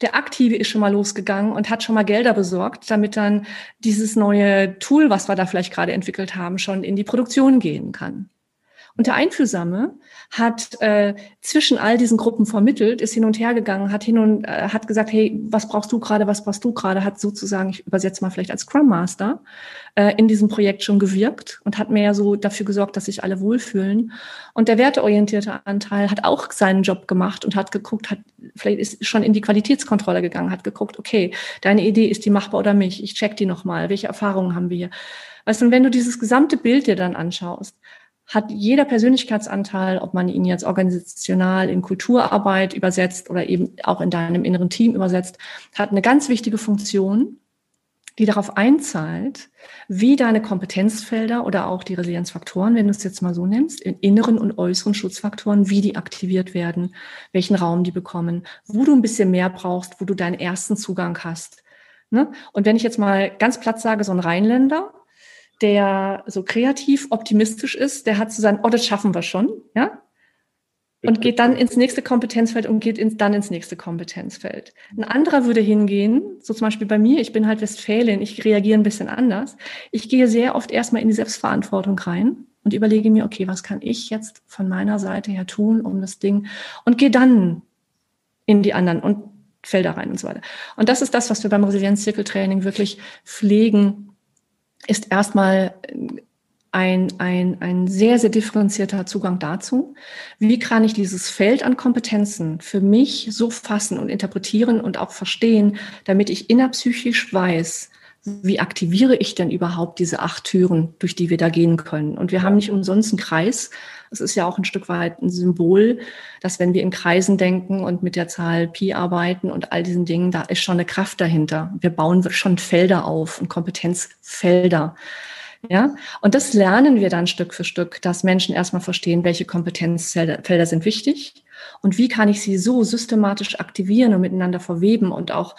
Der Aktive ist schon mal losgegangen und hat schon mal Gelder besorgt, damit dann dieses neue Tool, was wir da vielleicht gerade entwickelt haben, schon in die Produktion gehen kann. Und der Einfühlsame hat äh, zwischen all diesen Gruppen vermittelt, ist hin und her gegangen, hat hin und äh, hat gesagt, hey, was brauchst du gerade, was brauchst du gerade, hat sozusagen, ich übersetze mal vielleicht als Scrum Master, äh, in diesem Projekt schon gewirkt und hat mehr so dafür gesorgt, dass sich alle wohlfühlen. Und der werteorientierte Anteil hat auch seinen Job gemacht und hat geguckt, hat vielleicht ist schon in die Qualitätskontrolle gegangen, hat geguckt, okay, deine Idee ist die machbar oder nicht, ich check die nochmal, welche Erfahrungen haben wir hier. Weißt du, und wenn du dieses gesamte Bild dir dann anschaust, hat jeder Persönlichkeitsanteil, ob man ihn jetzt organisational in Kulturarbeit übersetzt oder eben auch in deinem inneren Team übersetzt, hat eine ganz wichtige Funktion, die darauf einzahlt, wie deine Kompetenzfelder oder auch die Resilienzfaktoren, wenn du es jetzt mal so nimmst, in inneren und äußeren Schutzfaktoren, wie die aktiviert werden, welchen Raum die bekommen, wo du ein bisschen mehr brauchst, wo du deinen ersten Zugang hast. Ne? Und wenn ich jetzt mal ganz platt sage, so ein Rheinländer, der so kreativ, optimistisch ist, der hat zu sagen, oh, das schaffen wir schon, ja? Und geht dann ins nächste Kompetenzfeld und geht ins, dann ins nächste Kompetenzfeld. Ein anderer würde hingehen, so zum Beispiel bei mir, ich bin halt Westfälin, ich reagiere ein bisschen anders. Ich gehe sehr oft erstmal in die Selbstverantwortung rein und überlege mir, okay, was kann ich jetzt von meiner Seite her tun, um das Ding, und gehe dann in die anderen und Felder rein und so weiter. Und das ist das, was wir beim Resilienzzirkeltraining wirklich pflegen, ist erstmal ein, ein, ein sehr, sehr differenzierter Zugang dazu. Wie kann ich dieses Feld an Kompetenzen für mich so fassen und interpretieren und auch verstehen, damit ich innerpsychisch weiß, wie aktiviere ich denn überhaupt diese acht Türen, durch die wir da gehen können? Und wir haben nicht umsonst einen Kreis. Es ist ja auch ein Stück weit ein Symbol, dass wenn wir in Kreisen denken und mit der Zahl Pi arbeiten und all diesen Dingen, da ist schon eine Kraft dahinter. Wir bauen schon Felder auf und Kompetenzfelder. Ja, und das lernen wir dann Stück für Stück, dass Menschen erstmal verstehen, welche Kompetenzfelder sind wichtig und wie kann ich sie so systematisch aktivieren und miteinander verweben und auch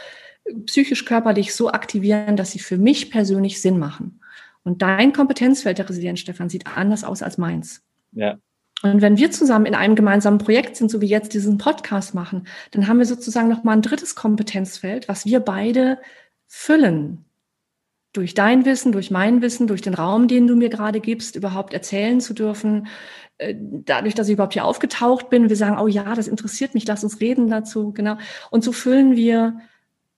psychisch körperlich so aktivieren, dass sie für mich persönlich Sinn machen. Und dein Kompetenzfeld der Resilienz, Stefan, sieht anders aus als meins. Ja. Und wenn wir zusammen in einem gemeinsamen Projekt sind, so wie jetzt diesen Podcast machen, dann haben wir sozusagen noch mal ein drittes Kompetenzfeld, was wir beide füllen durch dein Wissen, durch mein Wissen, durch den Raum, den du mir gerade gibst, überhaupt erzählen zu dürfen, äh, dadurch, dass ich überhaupt hier aufgetaucht bin, wir sagen, oh ja, das interessiert mich, lass uns reden dazu, genau. Und so füllen wir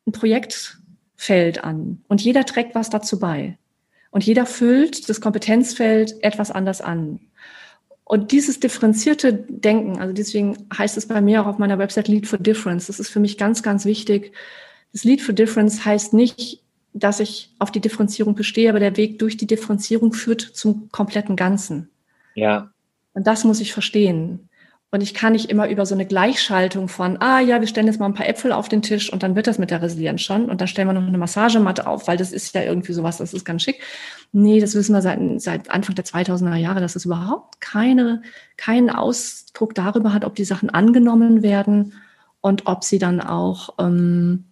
ein Projektfeld an und jeder trägt was dazu bei. Und jeder füllt das Kompetenzfeld etwas anders an. Und dieses differenzierte Denken, also deswegen heißt es bei mir auch auf meiner Website Lead for Difference, das ist für mich ganz, ganz wichtig. Das Lead for Difference heißt nicht, dass ich auf die Differenzierung bestehe, aber der Weg durch die Differenzierung führt zum kompletten Ganzen. Ja. Und das muss ich verstehen. Und ich kann nicht immer über so eine Gleichschaltung von, ah ja, wir stellen jetzt mal ein paar Äpfel auf den Tisch und dann wird das mit der Resilienz schon und dann stellen wir noch eine Massagematte auf, weil das ist ja irgendwie sowas, das ist ganz schick. Nee, das wissen wir seit, seit Anfang der 2000er Jahre, dass es überhaupt keine, keinen Ausdruck darüber hat, ob die Sachen angenommen werden und ob sie dann auch ähm,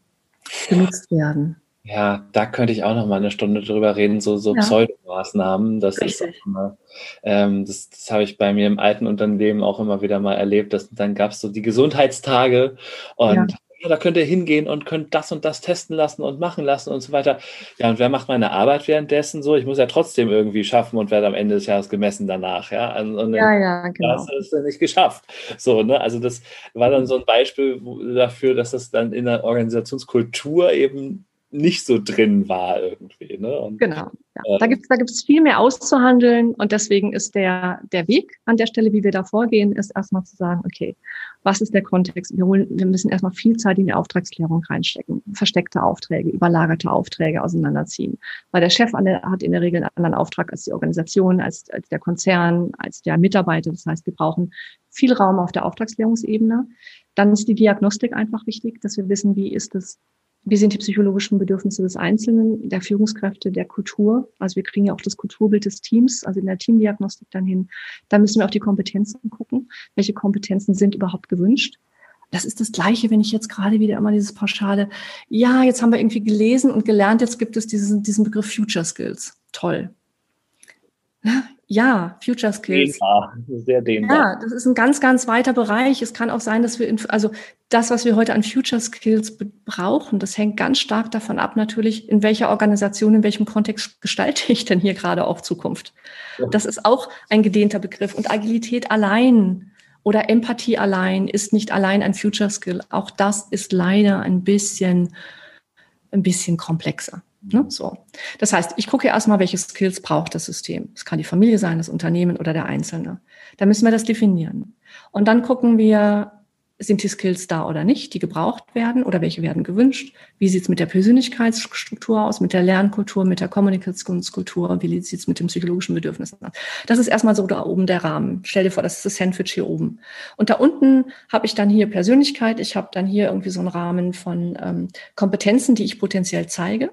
genutzt werden. Ja, da könnte ich auch noch mal eine Stunde drüber reden, so, so ja. Pseudomaßnahmen. Das Richtig. ist immer, ähm, das, das habe ich bei mir im alten Unternehmen auch immer wieder mal erlebt. Dass, dann gab es so die Gesundheitstage und ja. da könnt ihr hingehen und könnt das und das testen lassen und machen lassen und so weiter. Ja, und wer macht meine Arbeit währenddessen so? Ich muss ja trotzdem irgendwie schaffen und werde am Ende des Jahres gemessen danach, ja. Und ja, ja, genau. Das ist ja nicht geschafft. So, ne? Also das war dann so ein Beispiel dafür, dass das dann in der Organisationskultur eben nicht so drin war irgendwie. Ne? Und, genau. Ja. Da gibt es da gibt's viel mehr auszuhandeln und deswegen ist der, der Weg an der Stelle, wie wir da vorgehen, ist erstmal zu sagen, okay, was ist der Kontext? Wir, holen, wir müssen erstmal viel Zeit in die Auftragsklärung reinstecken, versteckte Aufträge, überlagerte Aufträge auseinanderziehen. Weil der Chef hat in der Regel einen anderen Auftrag als die Organisation, als, als der Konzern, als der Mitarbeiter. Das heißt, wir brauchen viel Raum auf der Auftragsklärungsebene. Dann ist die Diagnostik einfach wichtig, dass wir wissen, wie ist es wie sind die psychologischen Bedürfnisse des Einzelnen, der Führungskräfte, der Kultur? Also wir kriegen ja auch das Kulturbild des Teams, also in der Teamdiagnostik dann hin. Da müssen wir auf die Kompetenzen gucken. Welche Kompetenzen sind überhaupt gewünscht? Das ist das Gleiche, wenn ich jetzt gerade wieder immer dieses pauschale, ja, jetzt haben wir irgendwie gelesen und gelernt, jetzt gibt es diesen, diesen Begriff Future Skills. Toll. Future Skills. Dehnbar, sehr dehnbar. Ja, das ist ein ganz, ganz weiter Bereich. Es kann auch sein, dass wir, in, also das, was wir heute an Future Skills brauchen, das hängt ganz stark davon ab, natürlich, in welcher Organisation, in welchem Kontext gestalte ich denn hier gerade auch Zukunft. Ja. Das ist auch ein gedehnter Begriff. Und Agilität allein oder Empathie allein ist nicht allein ein Future Skill. Auch das ist leider ein bisschen, ein bisschen komplexer. Ne? So. Das heißt, ich gucke erstmal, welche Skills braucht das System. Es kann die Familie sein, das Unternehmen oder der Einzelne. Da müssen wir das definieren. Und dann gucken wir, sind die Skills da oder nicht, die gebraucht werden oder welche werden gewünscht? Wie sieht es mit der Persönlichkeitsstruktur aus, mit der Lernkultur, mit der Kommunikationskultur? Wie sieht es mit den psychologischen Bedürfnissen aus? Das ist erstmal so da oben der Rahmen. Stell dir vor, das ist das Sandwich hier oben. Und da unten habe ich dann hier Persönlichkeit, ich habe dann hier irgendwie so einen Rahmen von ähm, Kompetenzen, die ich potenziell zeige.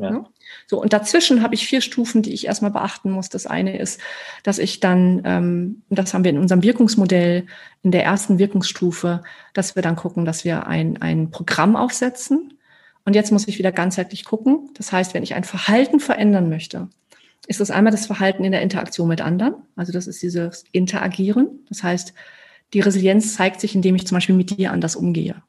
Ja. Ne? So, und dazwischen habe ich vier Stufen, die ich erstmal beachten muss. Das eine ist, dass ich dann, ähm, das haben wir in unserem Wirkungsmodell in der ersten Wirkungsstufe, dass wir dann gucken, dass wir ein, ein Programm aufsetzen. Und jetzt muss ich wieder ganzheitlich gucken. Das heißt, wenn ich ein Verhalten verändern möchte, ist das einmal das Verhalten in der Interaktion mit anderen. Also das ist dieses Interagieren. Das heißt, die Resilienz zeigt sich, indem ich zum Beispiel mit dir anders umgehe.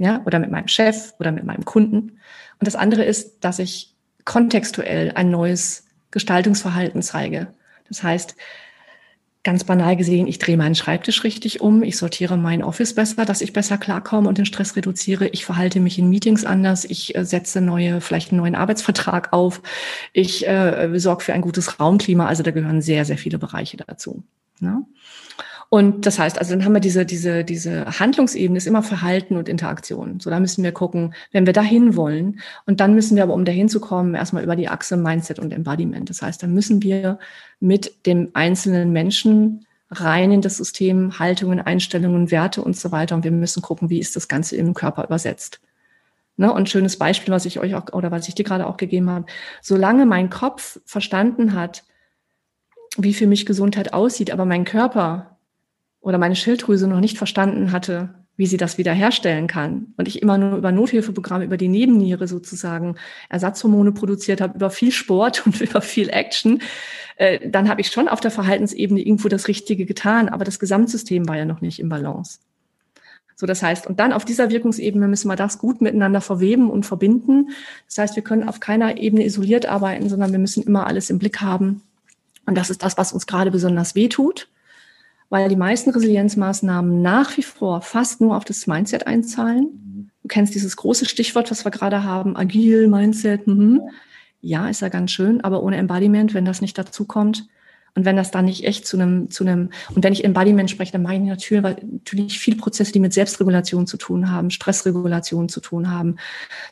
Ja, oder mit meinem Chef oder mit meinem Kunden. Und das andere ist, dass ich kontextuell ein neues Gestaltungsverhalten zeige. Das heißt, ganz banal gesehen, ich drehe meinen Schreibtisch richtig um, ich sortiere mein Office besser, dass ich besser klarkomme und den Stress reduziere. Ich verhalte mich in Meetings anders, ich äh, setze neue, vielleicht einen neuen Arbeitsvertrag auf, ich äh, sorge für ein gutes Raumklima. Also da gehören sehr, sehr viele Bereiche dazu. Ne? Und das heißt, also dann haben wir diese, diese, diese Handlungsebene ist immer Verhalten und Interaktion. So, da müssen wir gucken, wenn wir dahin wollen. Und dann müssen wir aber, um dahin zu kommen, erstmal über die Achse Mindset und Embodiment. Das heißt, dann müssen wir mit dem einzelnen Menschen rein in das System, Haltungen, Einstellungen, Werte und so weiter. Und wir müssen gucken, wie ist das Ganze im Körper übersetzt. Ne, und schönes Beispiel, was ich euch auch, oder was ich dir gerade auch gegeben habe. Solange mein Kopf verstanden hat, wie für mich Gesundheit aussieht, aber mein Körper oder meine Schilddrüse noch nicht verstanden hatte, wie sie das wiederherstellen kann. Und ich immer nur über Nothilfeprogramme, über die Nebenniere sozusagen Ersatzhormone produziert habe, über viel Sport und über viel Action, äh, dann habe ich schon auf der Verhaltensebene irgendwo das Richtige getan, aber das Gesamtsystem war ja noch nicht im Balance. So, das heißt, und dann auf dieser Wirkungsebene müssen wir das gut miteinander verweben und verbinden. Das heißt, wir können auf keiner Ebene isoliert arbeiten, sondern wir müssen immer alles im Blick haben. Und das ist das, was uns gerade besonders weh tut weil die meisten Resilienzmaßnahmen nach wie vor fast nur auf das Mindset einzahlen. Du kennst dieses große Stichwort, was wir gerade haben, agil, Mindset. Mhm. Ja, ist ja ganz schön, aber ohne Embodiment, wenn das nicht dazu kommt und wenn das dann nicht echt zu einem, zu einem, und wenn ich Embodiment spreche, dann meine ich natürlich, natürlich viele Prozesse, die mit Selbstregulation zu tun haben, Stressregulation zu tun haben.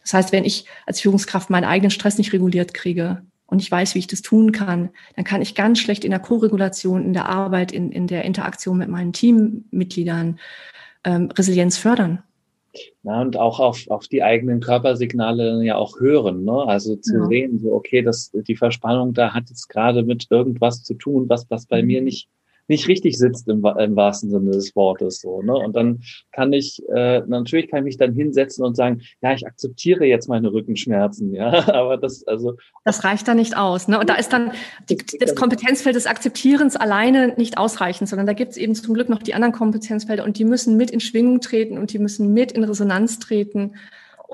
Das heißt, wenn ich als Führungskraft meinen eigenen Stress nicht reguliert kriege, und ich weiß, wie ich das tun kann, dann kann ich ganz schlecht in der Koregulation, in der Arbeit, in, in der Interaktion mit meinen Teammitgliedern ähm, Resilienz fördern. Ja, und auch auf, auf die eigenen Körpersignale ja auch hören, ne? Also zu ja. sehen, so, okay, das, die Verspannung da hat jetzt gerade mit irgendwas zu tun, was, was bei mhm. mir nicht, nicht richtig sitzt im, im wahrsten Sinne des Wortes so. Ne? Und dann kann ich, äh, natürlich kann ich mich dann hinsetzen und sagen, ja, ich akzeptiere jetzt meine Rückenschmerzen, ja, aber das, also. Das reicht da nicht aus. Ne? Und da ist dann die, das Kompetenzfeld des Akzeptierens alleine nicht ausreichend, sondern da gibt es eben zum Glück noch die anderen Kompetenzfelder und die müssen mit in Schwingung treten und die müssen mit in Resonanz treten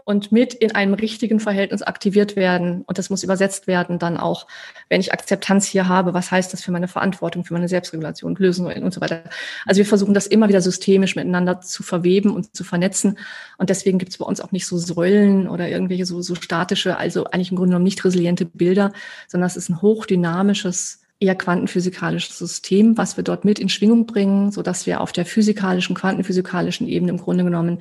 und mit in einem richtigen Verhältnis aktiviert werden. Und das muss übersetzt werden dann auch, wenn ich Akzeptanz hier habe, was heißt das für meine Verantwortung, für meine Selbstregulation, Lösungen und so weiter. Also wir versuchen das immer wieder systemisch miteinander zu verweben und zu vernetzen. Und deswegen gibt es bei uns auch nicht so Säulen oder irgendwelche so, so statische, also eigentlich im Grunde genommen nicht resiliente Bilder, sondern es ist ein hochdynamisches eher quantenphysikalisches System, was wir dort mit in Schwingung bringen, so dass wir auf der physikalischen, quantenphysikalischen Ebene im Grunde genommen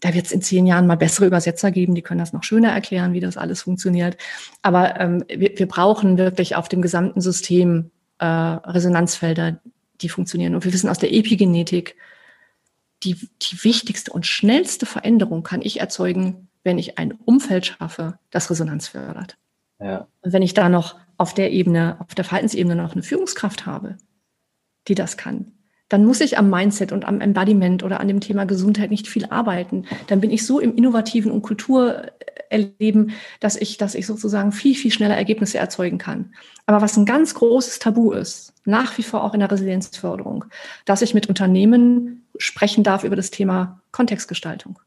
da wird es in zehn Jahren mal bessere Übersetzer geben, die können das noch schöner erklären, wie das alles funktioniert. Aber ähm, wir, wir brauchen wirklich auf dem gesamten System äh, Resonanzfelder, die funktionieren. Und wir wissen aus der Epigenetik, die, die wichtigste und schnellste Veränderung kann ich erzeugen, wenn ich ein Umfeld schaffe, das Resonanz fördert. Ja. Und wenn ich da noch auf der Ebene, auf der Verhaltensebene noch eine Führungskraft habe, die das kann, dann muss ich am Mindset und am Embodiment oder an dem Thema Gesundheit nicht viel arbeiten. Dann bin ich so im innovativen und Kultur erleben, dass ich, dass ich sozusagen viel, viel schneller Ergebnisse erzeugen kann. Aber was ein ganz großes Tabu ist, nach wie vor auch in der Resilienzförderung, dass ich mit Unternehmen sprechen darf über das Thema Kontextgestaltung.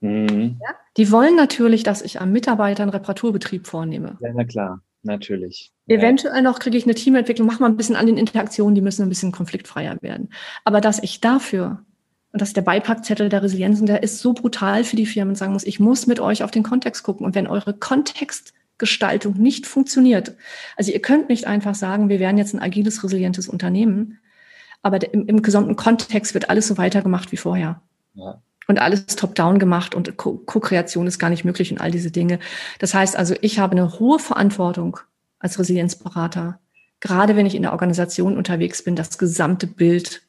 Mhm. Ja? Die wollen natürlich, dass ich am Mitarbeiter einen Reparaturbetrieb vornehme. Ja, na klar, natürlich. Eventuell noch kriege ich eine Teamentwicklung, mach mal ein bisschen an den Interaktionen, die müssen ein bisschen konfliktfreier werden. Aber dass ich dafür, und das ist der Beipackzettel der Resilienz, und der ist so brutal für die Firmen, sagen muss, ich muss mit euch auf den Kontext gucken. Und wenn eure Kontextgestaltung nicht funktioniert, also ihr könnt nicht einfach sagen, wir werden jetzt ein agiles, resilientes Unternehmen, aber im, im gesamten Kontext wird alles so weitergemacht wie vorher. Ja und alles top-down gemacht und Co-Kreation ist gar nicht möglich und all diese Dinge. Das heißt also, ich habe eine hohe Verantwortung als Resilienzberater, gerade wenn ich in der Organisation unterwegs bin, das gesamte Bild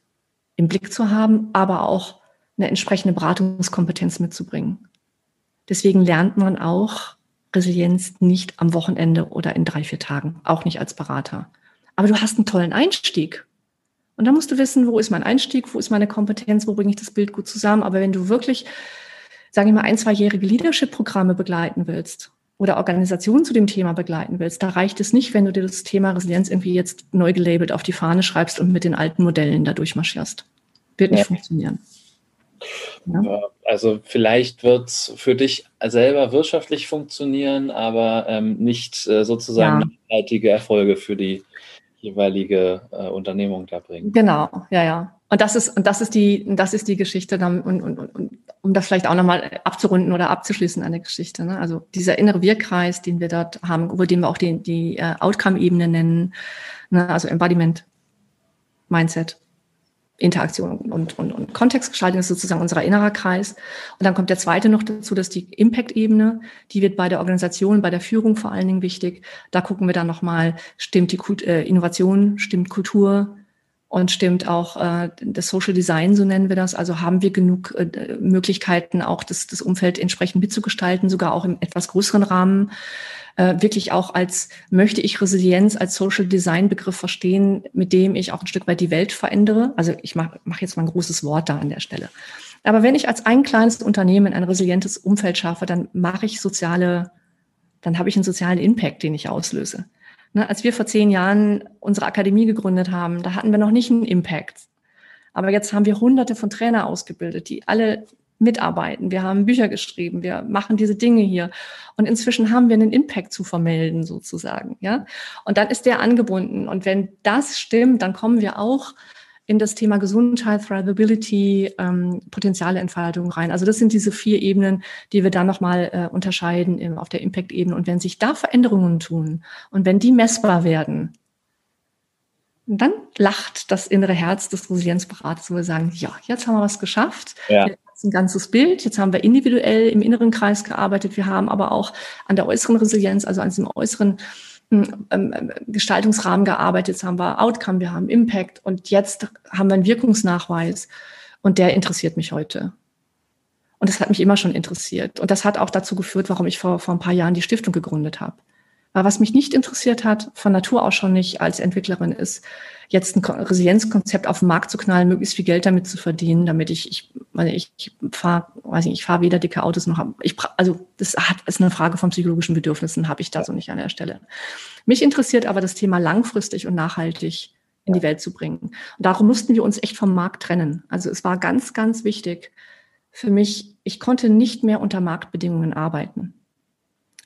im Blick zu haben, aber auch eine entsprechende Beratungskompetenz mitzubringen. Deswegen lernt man auch Resilienz nicht am Wochenende oder in drei, vier Tagen, auch nicht als Berater. Aber du hast einen tollen Einstieg. Und da musst du wissen, wo ist mein Einstieg, wo ist meine Kompetenz, wo bringe ich das Bild gut zusammen. Aber wenn du wirklich, sage ich mal, ein, zweijährige Leadership-Programme begleiten willst oder Organisationen zu dem Thema begleiten willst, da reicht es nicht, wenn du dir das Thema Resilienz irgendwie jetzt neu gelabelt auf die Fahne schreibst und mit den alten Modellen da durchmarschierst. Wird nicht ja. funktionieren. Ja? Also vielleicht wird es für dich selber wirtschaftlich funktionieren, aber ähm, nicht äh, sozusagen ja. nachhaltige Erfolge für die jeweilige äh, Unternehmung da bringen. Genau, ja, ja. Und das ist, und das ist die, das ist die Geschichte, dann, und, und, und, um das vielleicht auch nochmal abzurunden oder abzuschließen an der Geschichte. Ne? Also dieser innere Wirkkreis, den wir dort haben, über den wir auch die, die äh, Outcome-Ebene nennen, ne? also Embodiment, Mindset, Interaktion und, und, und Kontextgestaltung ist sozusagen unser innerer Kreis. Und dann kommt der zweite noch dazu, dass die Impact-Ebene, die wird bei der Organisation, bei der Führung vor allen Dingen wichtig. Da gucken wir dann nochmal, stimmt die äh, Innovation, stimmt Kultur und stimmt auch äh, das Social Design, so nennen wir das. Also haben wir genug äh, Möglichkeiten, auch das, das Umfeld entsprechend mitzugestalten, sogar auch im etwas größeren Rahmen äh, wirklich auch als, möchte ich Resilienz als Social Design Begriff verstehen, mit dem ich auch ein Stück weit die Welt verändere. Also ich mache mach jetzt mal ein großes Wort da an der Stelle. Aber wenn ich als ein kleines Unternehmen ein resilientes Umfeld schaffe, dann mache ich soziale, dann habe ich einen sozialen Impact, den ich auslöse. Ne, als wir vor zehn Jahren unsere Akademie gegründet haben, da hatten wir noch nicht einen Impact. Aber jetzt haben wir hunderte von Trainer ausgebildet, die alle mitarbeiten. Wir haben Bücher geschrieben, wir machen diese Dinge hier. Und inzwischen haben wir einen Impact zu vermelden, sozusagen, ja. Und dann ist der angebunden. Und wenn das stimmt, dann kommen wir auch in das Thema Gesundheit, Thrivability, ähm, potenziale Entfaltung rein. Also das sind diese vier Ebenen, die wir dann nochmal äh, unterscheiden im, auf der Impact-Ebene. Und wenn sich da Veränderungen tun und wenn die messbar werden, dann lacht das innere Herz des Resilienzberaters, wo wir sagen, ja, jetzt haben wir was geschafft. Ja ein ganzes Bild. Jetzt haben wir individuell im inneren Kreis gearbeitet. Wir haben aber auch an der äußeren Resilienz, also an diesem äußeren Gestaltungsrahmen gearbeitet. Jetzt haben wir Outcome, wir haben Impact und jetzt haben wir einen Wirkungsnachweis und der interessiert mich heute. Und das hat mich immer schon interessiert. Und das hat auch dazu geführt, warum ich vor, vor ein paar Jahren die Stiftung gegründet habe. Was mich nicht interessiert hat, von Natur aus schon nicht als Entwicklerin, ist, jetzt ein Resilienzkonzept auf den Markt zu knallen, möglichst viel Geld damit zu verdienen, damit ich, ich meine, ich, ich fahre, weiß nicht, ich fahre weder dicke Autos noch, ich, also das hat, ist eine Frage von psychologischen Bedürfnissen, habe ich da so nicht an der Stelle. Mich interessiert aber das Thema langfristig und nachhaltig in die Welt zu bringen. Und darum mussten wir uns echt vom Markt trennen. Also es war ganz, ganz wichtig für mich, ich konnte nicht mehr unter Marktbedingungen arbeiten.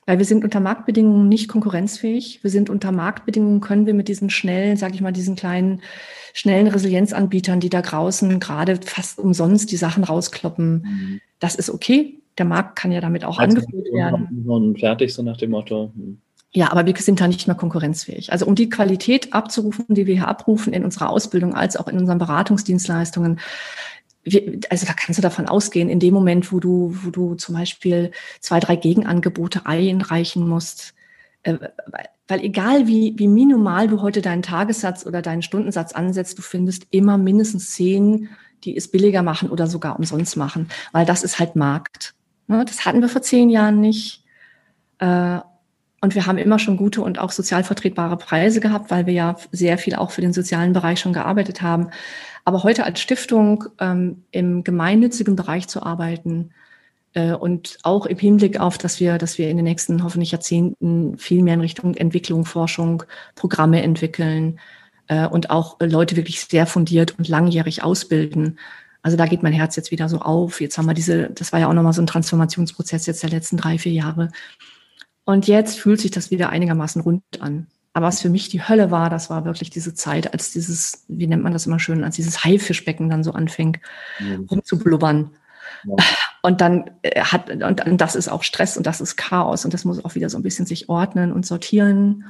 Weil wir sind unter Marktbedingungen nicht konkurrenzfähig. Wir sind unter Marktbedingungen, können wir mit diesen schnellen, sage ich mal, diesen kleinen, schnellen Resilienzanbietern, die da draußen gerade fast umsonst die Sachen rauskloppen, mhm. das ist okay. Der Markt kann ja damit auch also angeführt werden. Und fertig, so nach dem Motto. Mhm. Ja, aber wir sind da nicht mehr konkurrenzfähig. Also um die Qualität abzurufen, die wir hier abrufen in unserer Ausbildung als auch in unseren Beratungsdienstleistungen, also da kannst du davon ausgehen, in dem Moment, wo du, wo du zum Beispiel zwei, drei Gegenangebote einreichen musst, äh, weil egal wie, wie minimal du heute deinen Tagessatz oder deinen Stundensatz ansetzt, du findest immer mindestens zehn, die es billiger machen oder sogar umsonst machen, weil das ist halt Markt. Ne? Das hatten wir vor zehn Jahren nicht. Äh, und wir haben immer schon gute und auch sozial vertretbare Preise gehabt, weil wir ja sehr viel auch für den sozialen Bereich schon gearbeitet haben. Aber heute als Stiftung ähm, im gemeinnützigen Bereich zu arbeiten, Äh, und auch im Hinblick auf, dass wir, dass wir in den nächsten hoffentlich Jahrzehnten viel mehr in Richtung Entwicklung, Forschung, Programme entwickeln äh, und auch Leute wirklich sehr fundiert und langjährig ausbilden. Also da geht mein Herz jetzt wieder so auf. Jetzt haben wir diese, das war ja auch nochmal so ein Transformationsprozess jetzt der letzten drei, vier Jahre. Und jetzt fühlt sich das wieder einigermaßen rund an. Aber was für mich die Hölle war, das war wirklich diese Zeit, als dieses, wie nennt man das immer schön, als dieses Haifischbecken dann so anfing, mhm. rumzublubbern. Ja. Und dann äh, hat, und, und das ist auch Stress und das ist Chaos und das muss auch wieder so ein bisschen sich ordnen und sortieren.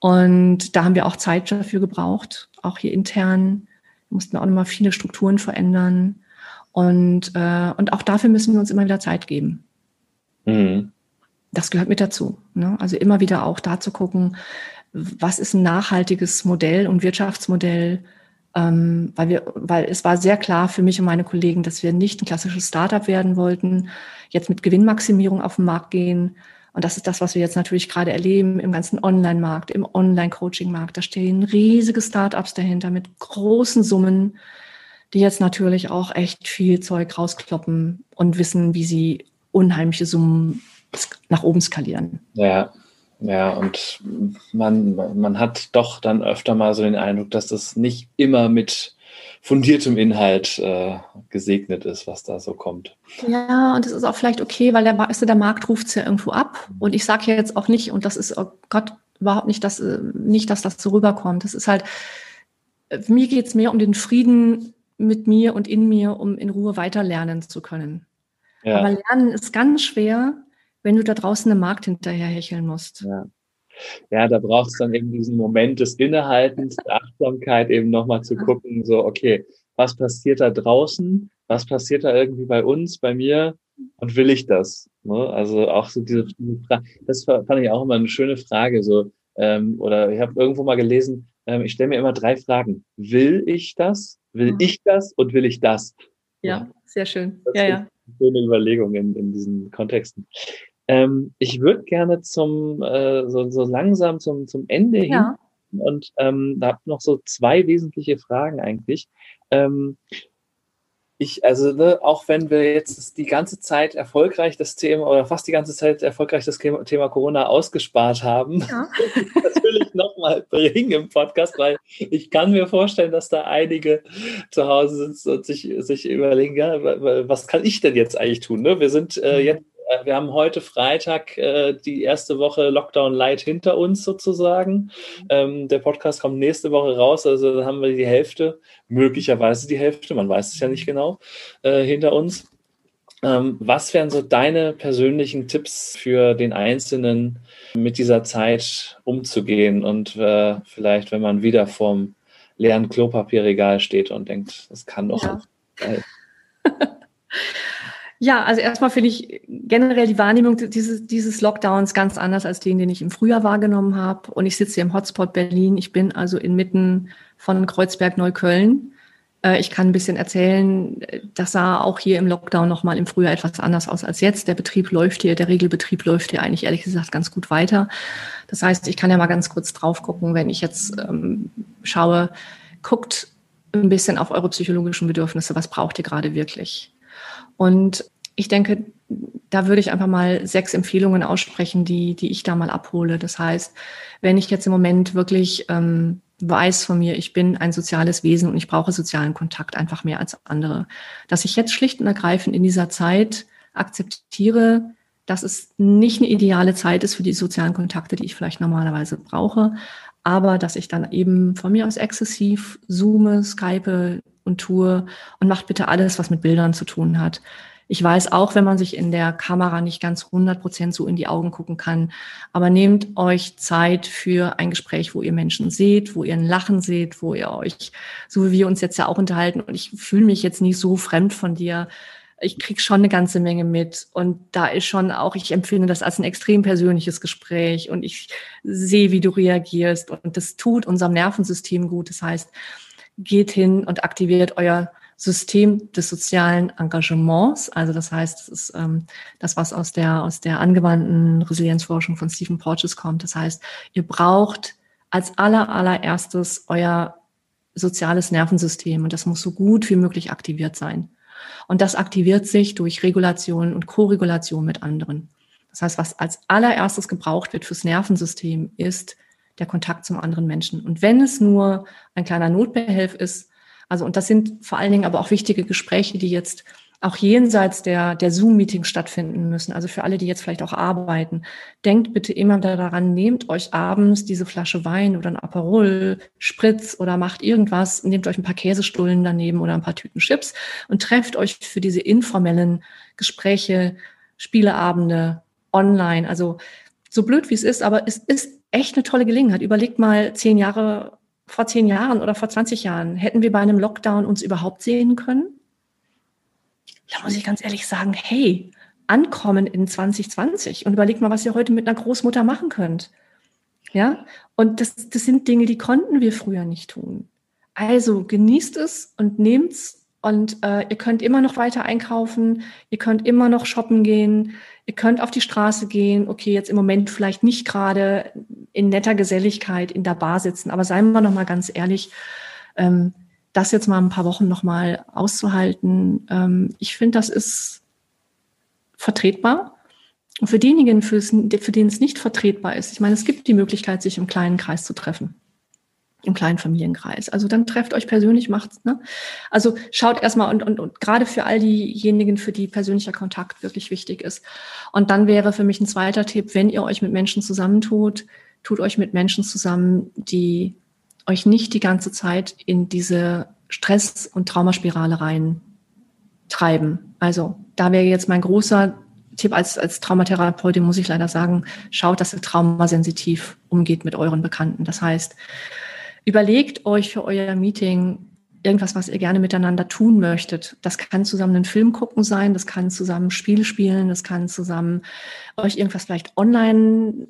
Und da haben wir auch Zeit dafür gebraucht, auch hier intern. Wir mussten auch nochmal viele Strukturen verändern. Und, äh, und auch dafür müssen wir uns immer wieder Zeit geben. Mhm. Das gehört mit dazu. Ne? Also immer wieder auch da zu gucken, was ist ein nachhaltiges Modell und Wirtschaftsmodell, ähm, weil wir, weil es war sehr klar für mich und meine Kollegen, dass wir nicht ein klassisches Startup werden wollten, jetzt mit Gewinnmaximierung auf den Markt gehen. Und das ist das, was wir jetzt natürlich gerade erleben im ganzen Online-Markt, im Online-Coaching-Markt. Da stehen riesige Startups dahinter mit großen Summen, die jetzt natürlich auch echt viel Zeug rauskloppen und wissen, wie sie unheimliche Summen nach oben skalieren. Ja, ja, und man, man hat doch dann öfter mal so den Eindruck, dass das nicht immer mit fundiertem Inhalt äh, gesegnet ist, was da so kommt. Ja, und es ist auch vielleicht okay, weil der, du, der Markt ruft es ja irgendwo ab. Und ich sage ja jetzt auch nicht, und das ist, oh Gott, überhaupt nicht, dass, äh, nicht, dass das so rüberkommt. Das ist halt, äh, mir geht es mehr um den Frieden mit mir und in mir, um in Ruhe weiter lernen zu können. Ja. Aber Lernen ist ganz schwer, wenn du da draußen im Markt hinterher hecheln musst. Ja. Ja, da braucht es dann eben diesen Moment des Innehaltens, der Achtsamkeit, eben nochmal zu gucken, so, okay, was passiert da draußen? Was passiert da irgendwie bei uns, bei mir? Und will ich das? Ne? Also auch so diese, diese Frage, das fand ich auch immer eine schöne Frage, so, ähm, oder ich habe irgendwo mal gelesen, ähm, ich stelle mir immer drei Fragen. Will ich das? Will mhm. ich das? Und will ich das? Ja, sehr schön. Das ja, ja. Schöne Überlegung in, in diesen Kontexten. Ähm, ich würde gerne zum äh, so, so langsam zum, zum Ende ja. hin und ähm, da habe noch so zwei wesentliche Fragen eigentlich. Ähm, ich, also ne, auch wenn wir jetzt die ganze Zeit erfolgreich das Thema oder fast die ganze Zeit erfolgreich das Thema Corona ausgespart haben, ja. das will ich nochmal bringen im Podcast, weil ich kann mir vorstellen, dass da einige zu Hause sitzen und sich, sich überlegen, ja, was kann ich denn jetzt eigentlich tun? Ne? Wir sind äh, mhm. jetzt wir haben heute Freitag äh, die erste Woche Lockdown Light hinter uns sozusagen. Ähm, der Podcast kommt nächste Woche raus, also dann haben wir die Hälfte, möglicherweise die Hälfte, man weiß es ja nicht genau, äh, hinter uns. Ähm, was wären so deine persönlichen Tipps für den Einzelnen, mit dieser Zeit umzugehen und äh, vielleicht, wenn man wieder vorm leeren Klopapierregal steht und denkt, das kann doch ja. Ja, also erstmal finde ich generell die Wahrnehmung dieses, dieses Lockdowns ganz anders als den, den ich im Frühjahr wahrgenommen habe. Und ich sitze hier im Hotspot Berlin. Ich bin also inmitten von Kreuzberg Neukölln. Äh, ich kann ein bisschen erzählen, das sah auch hier im Lockdown nochmal im Frühjahr etwas anders aus als jetzt. Der Betrieb läuft hier, der Regelbetrieb läuft hier eigentlich ehrlich gesagt ganz gut weiter. Das heißt, ich kann ja mal ganz kurz drauf gucken, wenn ich jetzt ähm, schaue, guckt ein bisschen auf eure psychologischen Bedürfnisse, was braucht ihr gerade wirklich? Und ich denke, da würde ich einfach mal sechs Empfehlungen aussprechen, die, die ich da mal abhole. Das heißt, wenn ich jetzt im Moment wirklich ähm, weiß von mir, ich bin ein soziales Wesen und ich brauche sozialen Kontakt einfach mehr als andere, dass ich jetzt schlicht und ergreifend in dieser Zeit akzeptiere, dass es nicht eine ideale Zeit ist für die sozialen Kontakte, die ich vielleicht normalerweise brauche, aber dass ich dann eben von mir aus exzessiv zoome, skype, und tue und macht bitte alles, was mit Bildern zu tun hat. Ich weiß auch, wenn man sich in der Kamera nicht ganz 100 Prozent so in die Augen gucken kann, aber nehmt euch Zeit für ein Gespräch, wo ihr Menschen seht, wo ihr ein Lachen seht, wo ihr euch, so wie wir uns jetzt ja auch unterhalten, und ich fühle mich jetzt nicht so fremd von dir, ich krieg schon eine ganze Menge mit und da ist schon auch, ich empfinde das als ein extrem persönliches Gespräch und ich sehe, wie du reagierst und das tut unserem Nervensystem gut. Das heißt, geht hin und aktiviert euer System des sozialen Engagements. Also das heißt, das ist ähm, das, was aus der, aus der angewandten Resilienzforschung von Stephen Porges kommt. Das heißt, ihr braucht als aller, allererstes euer soziales Nervensystem und das muss so gut wie möglich aktiviert sein. Und das aktiviert sich durch Regulation und Koregulation mit anderen. Das heißt, was als allererstes gebraucht wird fürs Nervensystem, ist der Kontakt zum anderen Menschen. Und wenn es nur ein kleiner Notbehelf ist, also, und das sind vor allen Dingen aber auch wichtige Gespräche, die jetzt auch jenseits der, der Zoom-Meetings stattfinden müssen. Also für alle, die jetzt vielleicht auch arbeiten, denkt bitte immer daran, nehmt euch abends diese Flasche Wein oder ein Aperol, Spritz oder macht irgendwas, nehmt euch ein paar Käsestullen daneben oder ein paar Tüten Chips und trefft euch für diese informellen Gespräche, Spieleabende online. Also so blöd wie es ist, aber es ist echt eine tolle Gelegenheit. Überlegt mal zehn Jahre, vor zehn Jahren oder vor 20 Jahren, hätten wir bei einem Lockdown uns überhaupt sehen können? da muss ich ganz ehrlich sagen, hey, ankommen in 2020 und überlegt mal, was ihr heute mit einer Großmutter machen könnt. Ja, und das, das sind Dinge, die konnten wir früher nicht tun. Also genießt es und nehmt's und äh, ihr könnt immer noch weiter einkaufen, ihr könnt immer noch shoppen gehen, ihr könnt auf die Straße gehen. Okay, jetzt im Moment vielleicht nicht gerade in netter Geselligkeit in der Bar sitzen, aber seien wir noch mal ganz ehrlich, ähm, das jetzt mal ein paar Wochen nochmal auszuhalten, ähm, ich finde, das ist vertretbar. Und für diejenigen, für, denen es nicht vertretbar ist, ich meine, es gibt die Möglichkeit, sich im kleinen Kreis zu treffen. Im kleinen Familienkreis. Also dann trefft euch persönlich, macht's, ne? Also schaut erstmal und, und, und gerade für all diejenigen, für die persönlicher Kontakt wirklich wichtig ist. Und dann wäre für mich ein zweiter Tipp, wenn ihr euch mit Menschen zusammentut, tut euch mit Menschen zusammen, die euch nicht die ganze Zeit in diese Stress- und Traumaspirale rein treiben. Also da wäre jetzt mein großer Tipp als, als Traumatherapeutin, muss ich leider sagen, schaut, dass ihr traumasensitiv umgeht mit euren Bekannten. Das heißt, überlegt euch für euer Meeting irgendwas, was ihr gerne miteinander tun möchtet. Das kann zusammen einen Film gucken sein, das kann zusammen Spiele spielen, das kann zusammen euch irgendwas vielleicht online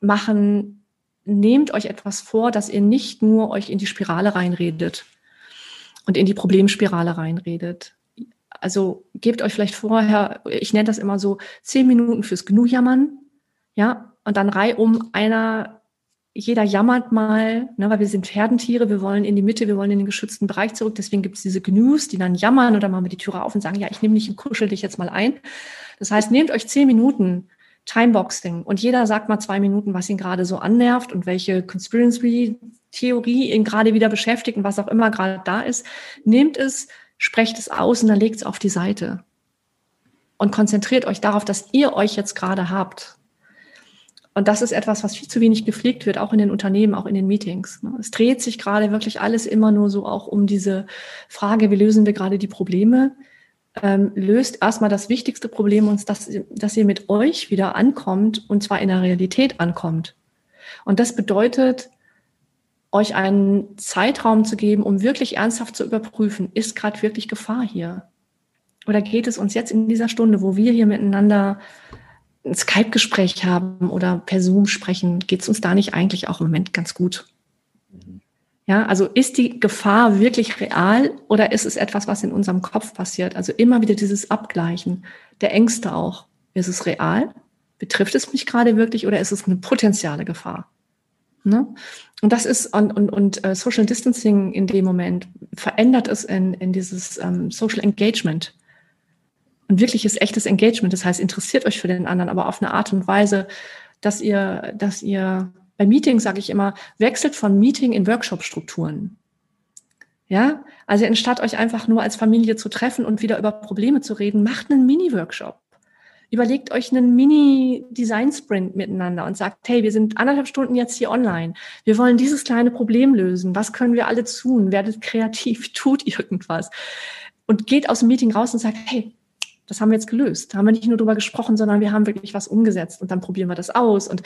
machen, nehmt euch etwas vor, dass ihr nicht nur euch in die Spirale reinredet und in die Problemspirale reinredet. Also gebt euch vielleicht vorher, ich nenne das immer so, zehn Minuten fürs Gnu-Jammern, ja, und dann reihum einer, jeder jammert mal, ne, weil wir sind Herdentiere, wir wollen in die Mitte, wir wollen in den geschützten Bereich zurück, deswegen gibt es diese Gnus, die dann jammern oder machen wir die Türe auf und sagen, ja, ich nehme dich und kuschel dich jetzt mal ein. Das heißt, nehmt euch zehn Minuten Timeboxing. Und jeder sagt mal zwei Minuten, was ihn gerade so annervt und welche Conspiracy-Theorie ihn gerade wieder beschäftigt und was auch immer gerade da ist. Nehmt es, sprecht es aus und dann legt es auf die Seite. Und konzentriert euch darauf, dass ihr euch jetzt gerade habt. Und das ist etwas, was viel zu wenig gepflegt wird, auch in den Unternehmen, auch in den Meetings. Es dreht sich gerade wirklich alles immer nur so auch um diese Frage, wie lösen wir gerade die Probleme? ähm, löst erstmal das wichtigste Problem uns, dass, dass ihr mit euch wieder ankommt und zwar in der Realität ankommt. Und das bedeutet, euch einen Zeitraum zu geben, um wirklich ernsthaft zu überprüfen, ist gerade wirklich Gefahr hier? Oder geht es uns jetzt in dieser Stunde, wo wir hier miteinander ein Skype-Gespräch haben oder per Zoom sprechen, geht es uns da nicht eigentlich auch im Moment ganz gut? Ja, also ist die Gefahr wirklich real oder ist es etwas, was in unserem Kopf passiert? Also immer wieder dieses Abgleichen der Ängste auch. Ist es real? Betrifft es mich gerade wirklich oder ist es eine potenzielle Gefahr? Ne? Und das ist und, und, und uh, Social Distancing in dem Moment verändert es in, in dieses um, ähm, Social Engagement. Und wirkliches echtes Engagement. Das heißt, interessiert euch für den anderen, aber auf eine Art und Weise, dass ihr, dass ihr bei Meetings sage ich immer, wechselt von Meeting in Workshop-Strukturen. Ja, also anstatt euch einfach nur als Familie zu treffen und wieder über Probleme zu reden, macht einen Mini-Workshop. Überlegt euch einen Mini-Design-Sprint miteinander und sagt, hey, wir sind anderthalb Stunden jetzt hier online. Wir wollen dieses kleine Problem lösen. Was können wir alle tun? Werdet kreativ, tut irgendwas. Und geht aus dem Meeting raus und sagt, hey, das haben wir jetzt gelöst. Da haben wir nicht nur drüber gesprochen, sondern wir haben wirklich was umgesetzt und dann probieren wir das aus. Und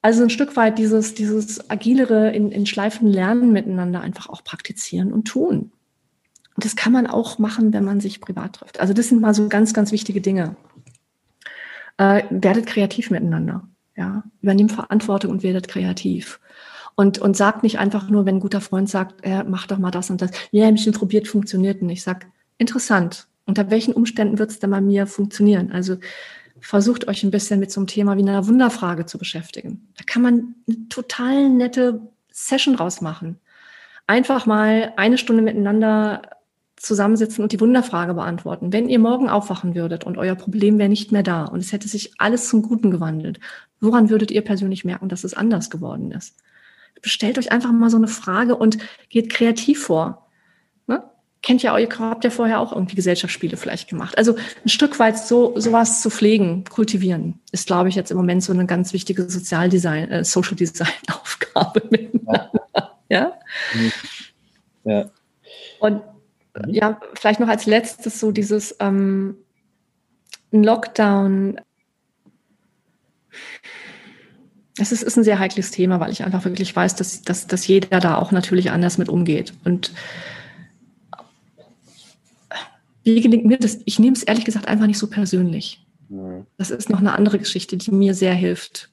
also ein Stück weit dieses, dieses agilere in, in Schleifen lernen miteinander einfach auch praktizieren und tun. Und das kann man auch machen, wenn man sich privat trifft. Also das sind mal so ganz, ganz wichtige Dinge. Äh, werdet kreativ miteinander. Ja, übernehmt Verantwortung und werdet kreativ. Und, und sagt nicht einfach nur, wenn ein guter Freund sagt, äh, mach doch mal das und das. Ja, ein bisschen probiert, funktioniert nicht. Ich sag, interessant. Unter welchen Umständen wird es denn bei mir funktionieren? Also versucht euch ein bisschen mit so einem Thema wie einer Wunderfrage zu beschäftigen. Da kann man eine total nette Session draus machen. Einfach mal eine Stunde miteinander zusammensitzen und die Wunderfrage beantworten. Wenn ihr morgen aufwachen würdet und euer Problem wäre nicht mehr da und es hätte sich alles zum Guten gewandelt, woran würdet ihr persönlich merken, dass es anders geworden ist? Stellt euch einfach mal so eine Frage und geht kreativ vor. Kennt ja, ihr habt ja vorher auch irgendwie Gesellschaftsspiele vielleicht gemacht. Also ein Stück weit so sowas zu pflegen, kultivieren, ist, glaube ich, jetzt im Moment so eine ganz wichtige Sozialdesign, äh, Social Design Aufgabe. Ja. ja? ja. Und Mhm. ja, vielleicht noch als letztes so dieses ähm, Lockdown. Es ist, ist ein sehr heikles Thema, weil ich einfach wirklich weiß, dass, dass, dass jeder da auch natürlich anders mit umgeht. Und wie gelingt mir das? Ich nehme es ehrlich gesagt einfach nicht so persönlich. Das ist noch eine andere Geschichte, die mir sehr hilft.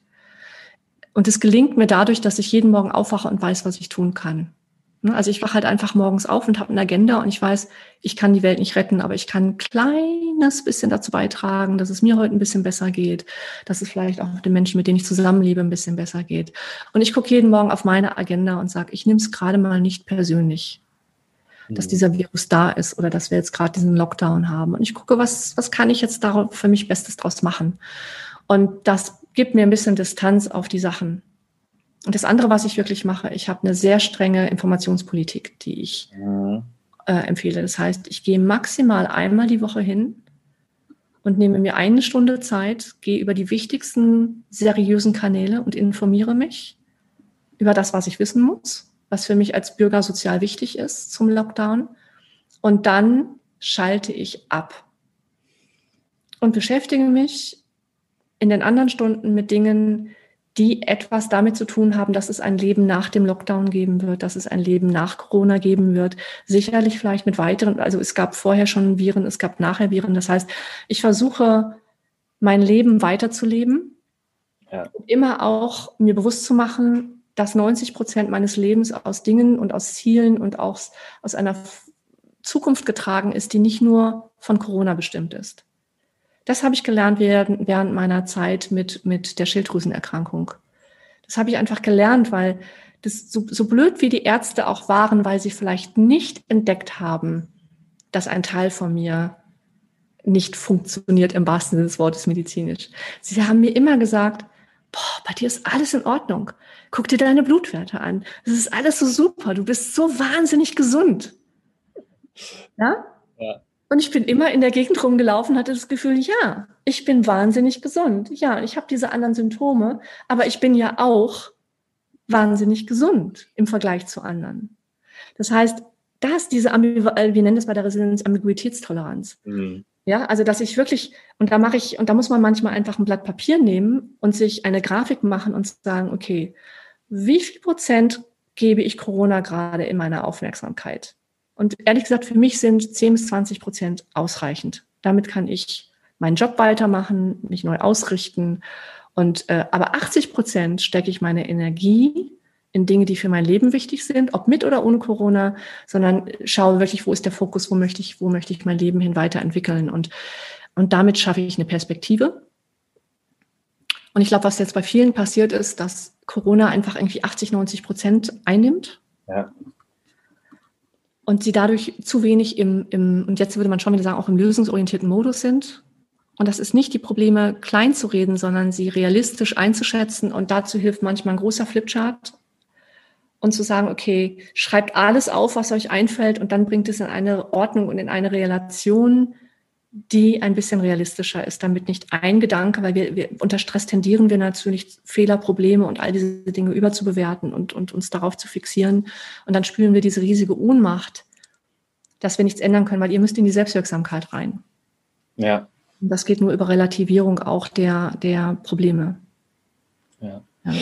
Und es gelingt mir dadurch, dass ich jeden Morgen aufwache und weiß, was ich tun kann. Ne? Also ich wache halt einfach morgens auf und habe eine Agenda und ich weiß, ich kann die Welt nicht retten, aber ich kann ein kleines bisschen dazu beitragen, dass es mir heute ein bisschen besser geht, dass es vielleicht auch den Menschen, mit denen ich zusammenlebe, ein bisschen besser geht. Und ich gucke jeden Morgen auf meine Agenda und sage, ich nehme es gerade mal nicht persönlich, dass mhm. dieser Virus da ist oder dass wir jetzt gerade diesen Lockdown haben. Und ich gucke, was, was kann ich jetzt da für mich Bestes draus machen. Und das gibt mir ein bisschen Distanz auf die Sachen. Und das andere, was ich wirklich mache, ich habe eine sehr strenge Informationspolitik, die ich mhm. äh, empfehle. Das heißt, ich gehe maximal einmal die Woche hin und nehme mir eine Stunde Zeit, gehe über die wichtigsten seriösen Kanäle und informiere mich über das, was ich wissen muss, was für mich als Bürger sozial wichtig ist zum Lockdown. Und dann schalte ich ab und beschäftige mich in den anderen Stunden mit Dingen, die etwas damit zu tun haben, dass es ein Leben nach dem Lockdown geben wird, dass es ein Leben nach Corona geben wird. Sicherlich vielleicht mit weiteren, also es gab vorher schon Viren, es gab nachher Viren. Das heißt, ich versuche mein Leben weiterzuleben, ja. immer auch mir bewusst zu machen, dass 90 Prozent meines Lebens aus Dingen und aus Zielen und auch aus einer Zukunft getragen ist, die nicht nur von Corona bestimmt ist. Das habe ich gelernt während, meiner Zeit mit, mit der Schilddrüsenerkrankung. Das habe ich einfach gelernt, weil das so, so blöd wie die Ärzte auch waren, weil sie vielleicht nicht entdeckt haben, dass ein Teil von mir nicht funktioniert im wahrsten Sinne des Wortes medizinisch. Sie haben mir immer gesagt, boah, bei dir ist alles in Ordnung. Guck dir deine Blutwerte an. Das ist alles so super. Du bist so wahnsinnig gesund. Ja? Ja. Und ich bin immer in der Gegend rumgelaufen, hatte das Gefühl, ja, ich bin wahnsinnig gesund. Ja, ich habe diese anderen Symptome, aber ich bin ja auch wahnsinnig gesund im Vergleich zu anderen. Das heißt, das, diese, äh, wir nennen das bei der Resilienz Ambiguitätstoleranz. Mhm. Ja, also dass ich wirklich, und da mache ich, und da muss man manchmal einfach ein Blatt Papier nehmen und sich eine Grafik machen und sagen, okay, wie viel Prozent gebe ich Corona gerade in meiner Aufmerksamkeit? Und ehrlich gesagt, für mich sind 10 bis 20 Prozent ausreichend. Damit kann ich meinen Job weitermachen, mich neu ausrichten. Und äh, aber 80 Prozent stecke ich meine Energie in Dinge, die für mein Leben wichtig sind, ob mit oder ohne Corona, sondern schaue wirklich, wo ist der Fokus, wo möchte ich, wo möchte ich mein Leben hin weiterentwickeln. Und, und damit schaffe ich eine Perspektive. Und ich glaube, was jetzt bei vielen passiert ist, dass Corona einfach irgendwie 80, 90 Prozent einnimmt. Ja und sie dadurch zu wenig im, im, und jetzt würde man schon wieder sagen, auch im lösungsorientierten Modus sind. Und das ist nicht die Probleme klein zu reden, sondern sie realistisch einzuschätzen. Und dazu hilft manchmal ein großer Flipchart und zu sagen, okay, schreibt alles auf, was euch einfällt und dann bringt es in eine Ordnung und in eine Relation, die ein bisschen realistischer ist, damit nicht ein Gedanke, weil wir, wir unter Stress tendieren wir natürlich Fehler, Probleme und all diese Dinge überzubewerten und, und uns darauf zu fixieren. Und dann spüren wir diese riesige Ohnmacht, dass wir nichts ändern können, weil ihr müsst in die Selbstwirksamkeit rein. Ja. Und das geht nur über Relativierung auch der, der Probleme. Ja. ja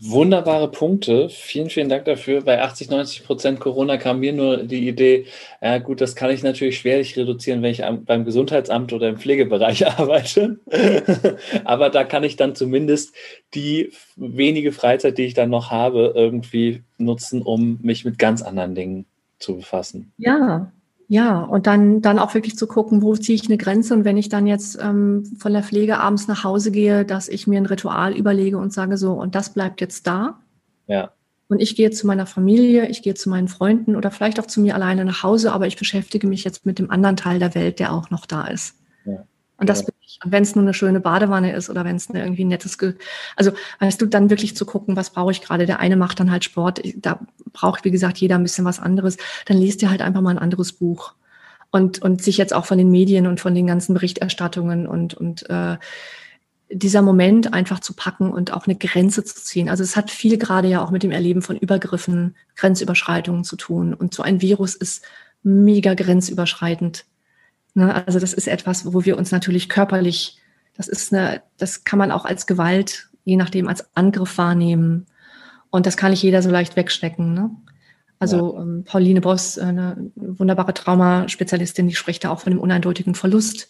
wunderbare Punkte. Vielen, vielen Dank dafür. Bei 80, 90 Prozent Corona kam mir nur die Idee, ja gut, das kann ich natürlich schwerlich reduzieren, wenn ich am, beim Gesundheitsamt oder im Pflegebereich arbeite. Aber da kann ich dann zumindest die wenige Freizeit, die ich dann noch habe, irgendwie nutzen, um mich mit ganz anderen Dingen zu befassen. Ja, ja, und dann, dann auch wirklich zu gucken, wo ziehe ich eine Grenze und wenn ich dann jetzt ähm, von der Pflege abends nach Hause gehe, dass ich mir ein Ritual überlege und sage so, und das bleibt jetzt da. Ja. Und ich gehe zu meiner Familie, ich gehe zu meinen Freunden oder vielleicht auch zu mir alleine nach Hause, aber ich beschäftige mich jetzt mit dem anderen Teil der Welt, der auch noch da ist. Ja. Und das ja. bin ich. Und wenn es nur eine schöne Badewanne ist oder wenn es irgendwie ein nettes, Ge also weißt du, dann wirklich zu gucken, was brauche ich gerade. Der eine macht dann halt Sport, da braucht, wie gesagt, jeder ein bisschen was anderes. Dann liest ihr halt einfach mal ein anderes Buch. Und, und sich jetzt auch von den Medien und von den ganzen Berichterstattungen und, und äh, dieser Moment einfach zu packen und auch eine Grenze zu ziehen. Also es hat viel gerade ja auch mit dem Erleben von Übergriffen, Grenzüberschreitungen zu tun. Und so ein Virus ist mega grenzüberschreitend. Ne? Also das ist etwas, wo wir uns natürlich körperlich, das ist eine, das kann man auch als Gewalt, je nachdem, als Angriff wahrnehmen. Und das kann nicht jeder so leicht wegstecken. Ne? Also ja. ähm, Pauline Boss, eine wunderbare Traumaspezialistin, die spricht da auch von dem uneindeutigen Verlust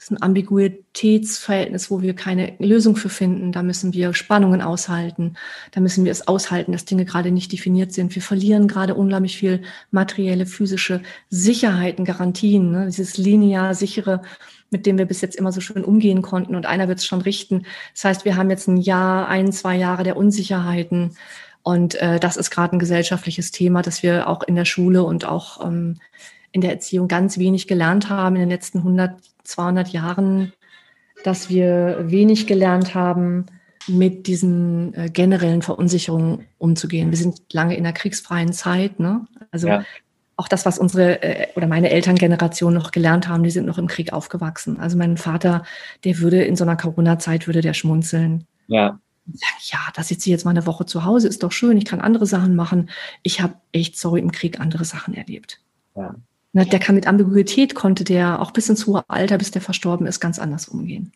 ist ein Ambiguitätsverhältnis, wo wir keine Lösung für finden. Da müssen wir Spannungen aushalten. Da müssen wir es aushalten, dass Dinge gerade nicht definiert sind. Wir verlieren gerade unglaublich viel materielle, physische Sicherheiten, Garantien. Ne? Dieses linear sichere, mit dem wir bis jetzt immer so schön umgehen konnten. Und einer wird es schon richten. Das heißt, wir haben jetzt ein Jahr, ein, zwei Jahre der Unsicherheiten. Und äh, das ist gerade ein gesellschaftliches Thema, das wir auch in der Schule und auch ähm, in der Erziehung ganz wenig gelernt haben in den letzten 100, 200 Jahren, dass wir wenig gelernt haben, mit diesen äh, generellen Verunsicherungen umzugehen. Wir sind lange in der kriegsfreien Zeit. Ne? Also ja. auch das, was unsere äh, oder meine Elterngeneration noch gelernt haben, die sind noch im Krieg aufgewachsen. Also mein Vater, der würde in so einer Corona-Zeit, würde der schmunzeln. Ja. ja, da sitze ich jetzt mal eine Woche zu Hause, ist doch schön, ich kann andere Sachen machen. Ich habe echt, sorry, im Krieg andere Sachen erlebt. Ja. Ne, der kann mit Ambiguität, konnte der auch bis ins hohe Alter, bis der verstorben ist, ganz anders umgehen.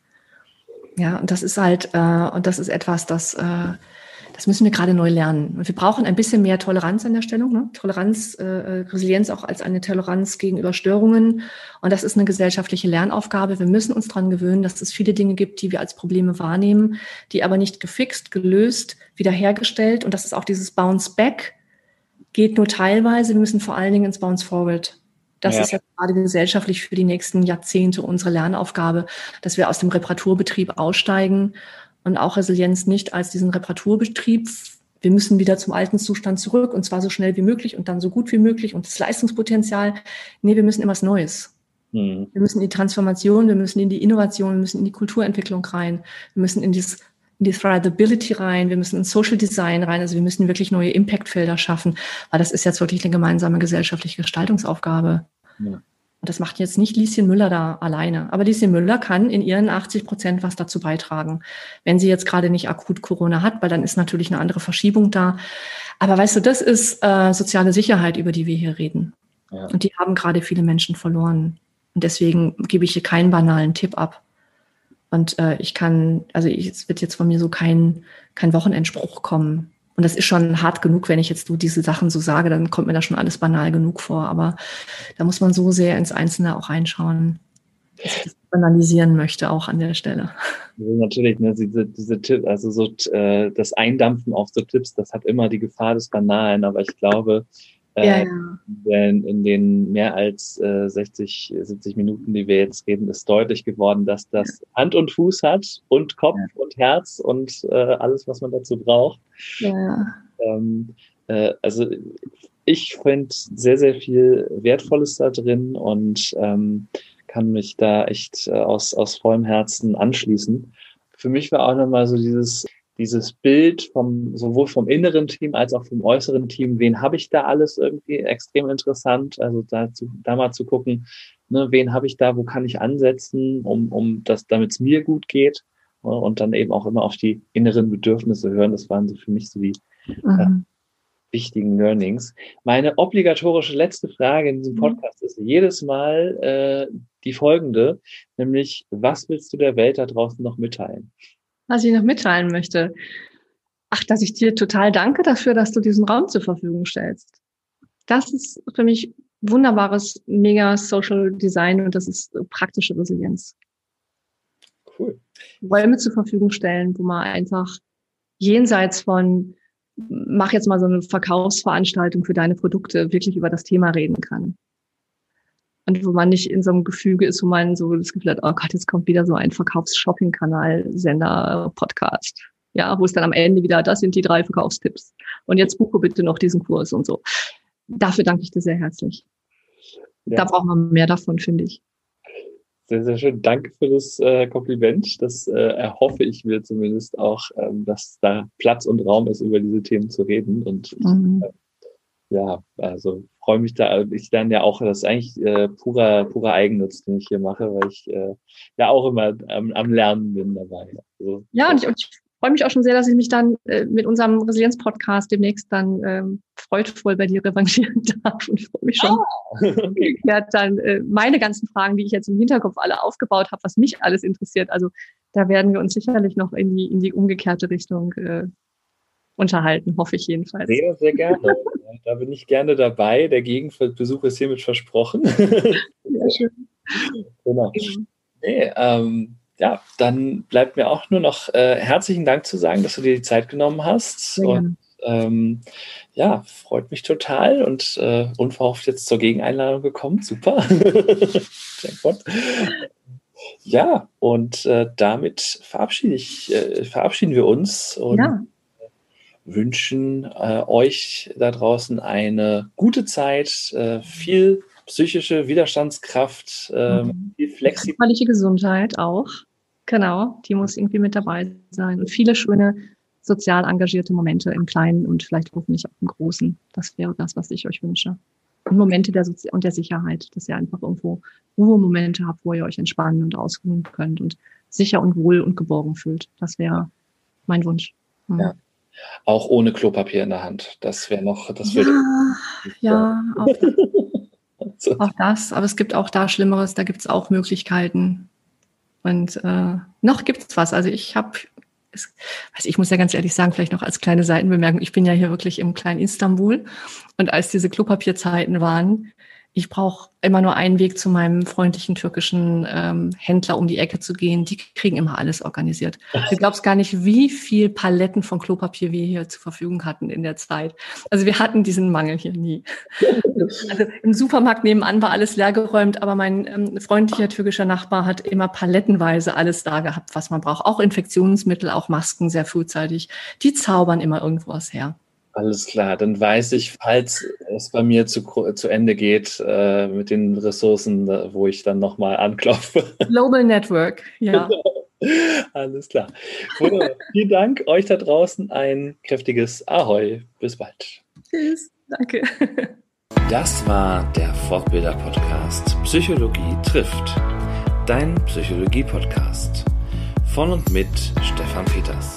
Ja, und das ist halt, äh, und das ist etwas, das, äh, das müssen wir gerade neu lernen. Und wir brauchen ein bisschen mehr Toleranz an der Stellung. Ne? Toleranz, äh, Resilienz auch als eine Toleranz gegenüber Störungen. Und das ist eine gesellschaftliche Lernaufgabe. Wir müssen uns daran gewöhnen, dass es viele Dinge gibt, die wir als Probleme wahrnehmen, die aber nicht gefixt, gelöst, wiederhergestellt. Und das ist auch dieses Bounce Back geht nur teilweise. Wir müssen vor allen Dingen ins Bounce Forward das ja. ist ja gerade gesellschaftlich für die nächsten Jahrzehnte unsere Lernaufgabe, dass wir aus dem Reparaturbetrieb aussteigen und auch Resilienz nicht als diesen Reparaturbetrieb. Wir müssen wieder zum alten Zustand zurück und zwar so schnell wie möglich und dann so gut wie möglich und das Leistungspotenzial. Nee, wir müssen immer was Neues. Mhm. Wir müssen in die Transformation, wir müssen in die Innovation, wir müssen in die Kulturentwicklung rein, wir müssen in dieses in die Thrivability rein, wir müssen in Social Design rein, also wir müssen wirklich neue Impactfelder schaffen, weil das ist jetzt wirklich eine gemeinsame gesellschaftliche Gestaltungsaufgabe. Ja. Und das macht jetzt nicht Lieschen Müller da alleine. Aber Lieschen Müller kann in ihren 80 Prozent was dazu beitragen. Wenn sie jetzt gerade nicht akut Corona hat, weil dann ist natürlich eine andere Verschiebung da. Aber weißt du, das ist äh, soziale Sicherheit, über die wir hier reden. Ja. Und die haben gerade viele Menschen verloren. Und deswegen gebe ich hier keinen banalen Tipp ab. Und äh, ich kann, also ich, es wird jetzt von mir so kein, kein Wochenendspruch kommen. Und das ist schon hart genug, wenn ich jetzt so diese Sachen so sage, dann kommt mir da schon alles banal genug vor. Aber da muss man so sehr ins Einzelne auch reinschauen, dass ich das banalisieren möchte, auch an der Stelle. Also natürlich, ne, diese, diese Tipp, also so äh, das Eindampfen auf so Tipps, das hat immer die Gefahr des Banalen, aber ich glaube, ja, ja. In, in den mehr als äh, 60, 70 Minuten, die wir jetzt reden, ist deutlich geworden, dass das ja. Hand und Fuß hat und Kopf und Herz und äh, alles, was man dazu braucht. Ja. Ähm, äh, also ich finde sehr, sehr viel Wertvolles da drin und ähm, kann mich da echt äh, aus, aus vollem Herzen anschließen. Für mich war auch nochmal so dieses, dieses Bild vom, sowohl vom inneren Team als auch vom äußeren Team, wen habe ich da alles irgendwie extrem interessant. Also da, zu, da mal zu gucken, ne, wen habe ich da, wo kann ich ansetzen, um, um das, damit es mir gut geht. Und dann eben auch immer auf die inneren Bedürfnisse hören. Das waren so für mich so die mhm. äh, wichtigen Learnings. Meine obligatorische letzte Frage in diesem mhm. Podcast ist jedes Mal äh, die folgende, nämlich, was willst du der Welt da draußen noch mitteilen? Was ich noch mitteilen möchte. Ach, dass ich dir total danke dafür, dass du diesen Raum zur Verfügung stellst. Das ist für mich wunderbares, mega Social Design und das ist praktische Resilienz. Cool. Räume zur Verfügung stellen, wo man einfach jenseits von, mach jetzt mal so eine Verkaufsveranstaltung für deine Produkte, wirklich über das Thema reden kann. Und wo man nicht in so einem Gefüge ist, wo man so das Gefühl hat, oh Gott, jetzt kommt wieder so ein Verkaufs-Shopping-Kanal, Sender, Podcast. Ja, wo es dann am Ende wieder, das sind die drei Verkaufstipps. Und jetzt buche bitte noch diesen Kurs und so. Dafür danke ich dir sehr herzlich. Ja. Da braucht man mehr davon, finde ich. Sehr, sehr schön. Danke für das äh, Kompliment. Das äh, erhoffe ich mir zumindest auch, ähm, dass da Platz und Raum ist, über diese Themen zu reden. Und ich, mhm. äh, ja, also freue mich da. Ich dann ja auch, das ist eigentlich äh, purer, purer Eigennutz, den ich hier mache, weil ich äh, ja auch immer am, am Lernen bin dabei. Also, ja, und ich, und ich freue mich auch schon sehr, dass ich mich dann äh, mit unserem Resilienz-Podcast demnächst dann ähm, freudvoll bei dir revanchieren darf und freue mich schon. Ah, okay. dann äh, meine ganzen Fragen, die ich jetzt im Hinterkopf alle aufgebaut habe, was mich alles interessiert. Also da werden wir uns sicherlich noch in die, in die umgekehrte Richtung äh, unterhalten, hoffe ich jedenfalls. Sehr, sehr gerne. da bin ich gerne dabei. Der Gegenbesuch ist hiermit versprochen. Sehr schön. Genau. Nee, ähm, ja, dann bleibt mir auch nur noch äh, herzlichen Dank zu sagen, dass du dir die Zeit genommen hast. Ja. Und ähm, ja, freut mich total und äh, unverhofft jetzt zur Gegeneinladung gekommen. Super. ja, und äh, damit verabschiede ich, äh, verabschieden wir uns und ja. Wünschen äh, euch da draußen eine gute Zeit, äh, viel psychische Widerstandskraft, äh, mhm. viel Flexibilität. Körperliche Gesundheit auch. Genau, die muss irgendwie mit dabei sein. Und viele schöne sozial engagierte Momente im Kleinen und vielleicht hoffentlich auch im Großen. Das wäre das, was ich euch wünsche. Und Momente der Sozi und der Sicherheit, dass ihr einfach irgendwo Ruhemomente habt, wo ihr euch entspannen und ausruhen könnt und sicher und wohl und geborgen fühlt. Das wäre mein Wunsch. Mhm. Ja. Auch ohne Klopapier in der Hand. Das wäre noch, das ja, würde. Ja, auch das, auch das. Aber es gibt auch da Schlimmeres, da gibt es auch Möglichkeiten. Und äh, noch gibt's was. Also ich habe also ich muss ja ganz ehrlich sagen, vielleicht noch als kleine Seitenbemerkung, ich bin ja hier wirklich im kleinen Istanbul und als diese Klopapierzeiten waren, ich brauche immer nur einen Weg zu meinem freundlichen türkischen ähm, Händler um die Ecke zu gehen. Die kriegen immer alles organisiert. Du glaubst gar nicht, wie viel Paletten von Klopapier wir hier zur Verfügung hatten in der Zeit. Also wir hatten diesen Mangel hier nie. Also im Supermarkt nebenan war alles leergeräumt, aber mein ähm, freundlicher türkischer Nachbar hat immer palettenweise alles da gehabt, was man braucht. Auch Infektionsmittel, auch Masken sehr frühzeitig. Die zaubern immer irgendwo was her. Alles klar, dann weiß ich, falls es bei mir zu, zu Ende geht äh, mit den Ressourcen, wo ich dann nochmal anklopfe. Global Network, ja. Alles klar. Wunderbar. Vielen Dank euch da draußen. Ein kräftiges Ahoi. Bis bald. Tschüss. Danke. Das war der Fortbilder-Podcast Psychologie trifft. Dein Psychologie-Podcast. Von und mit Stefan Peters.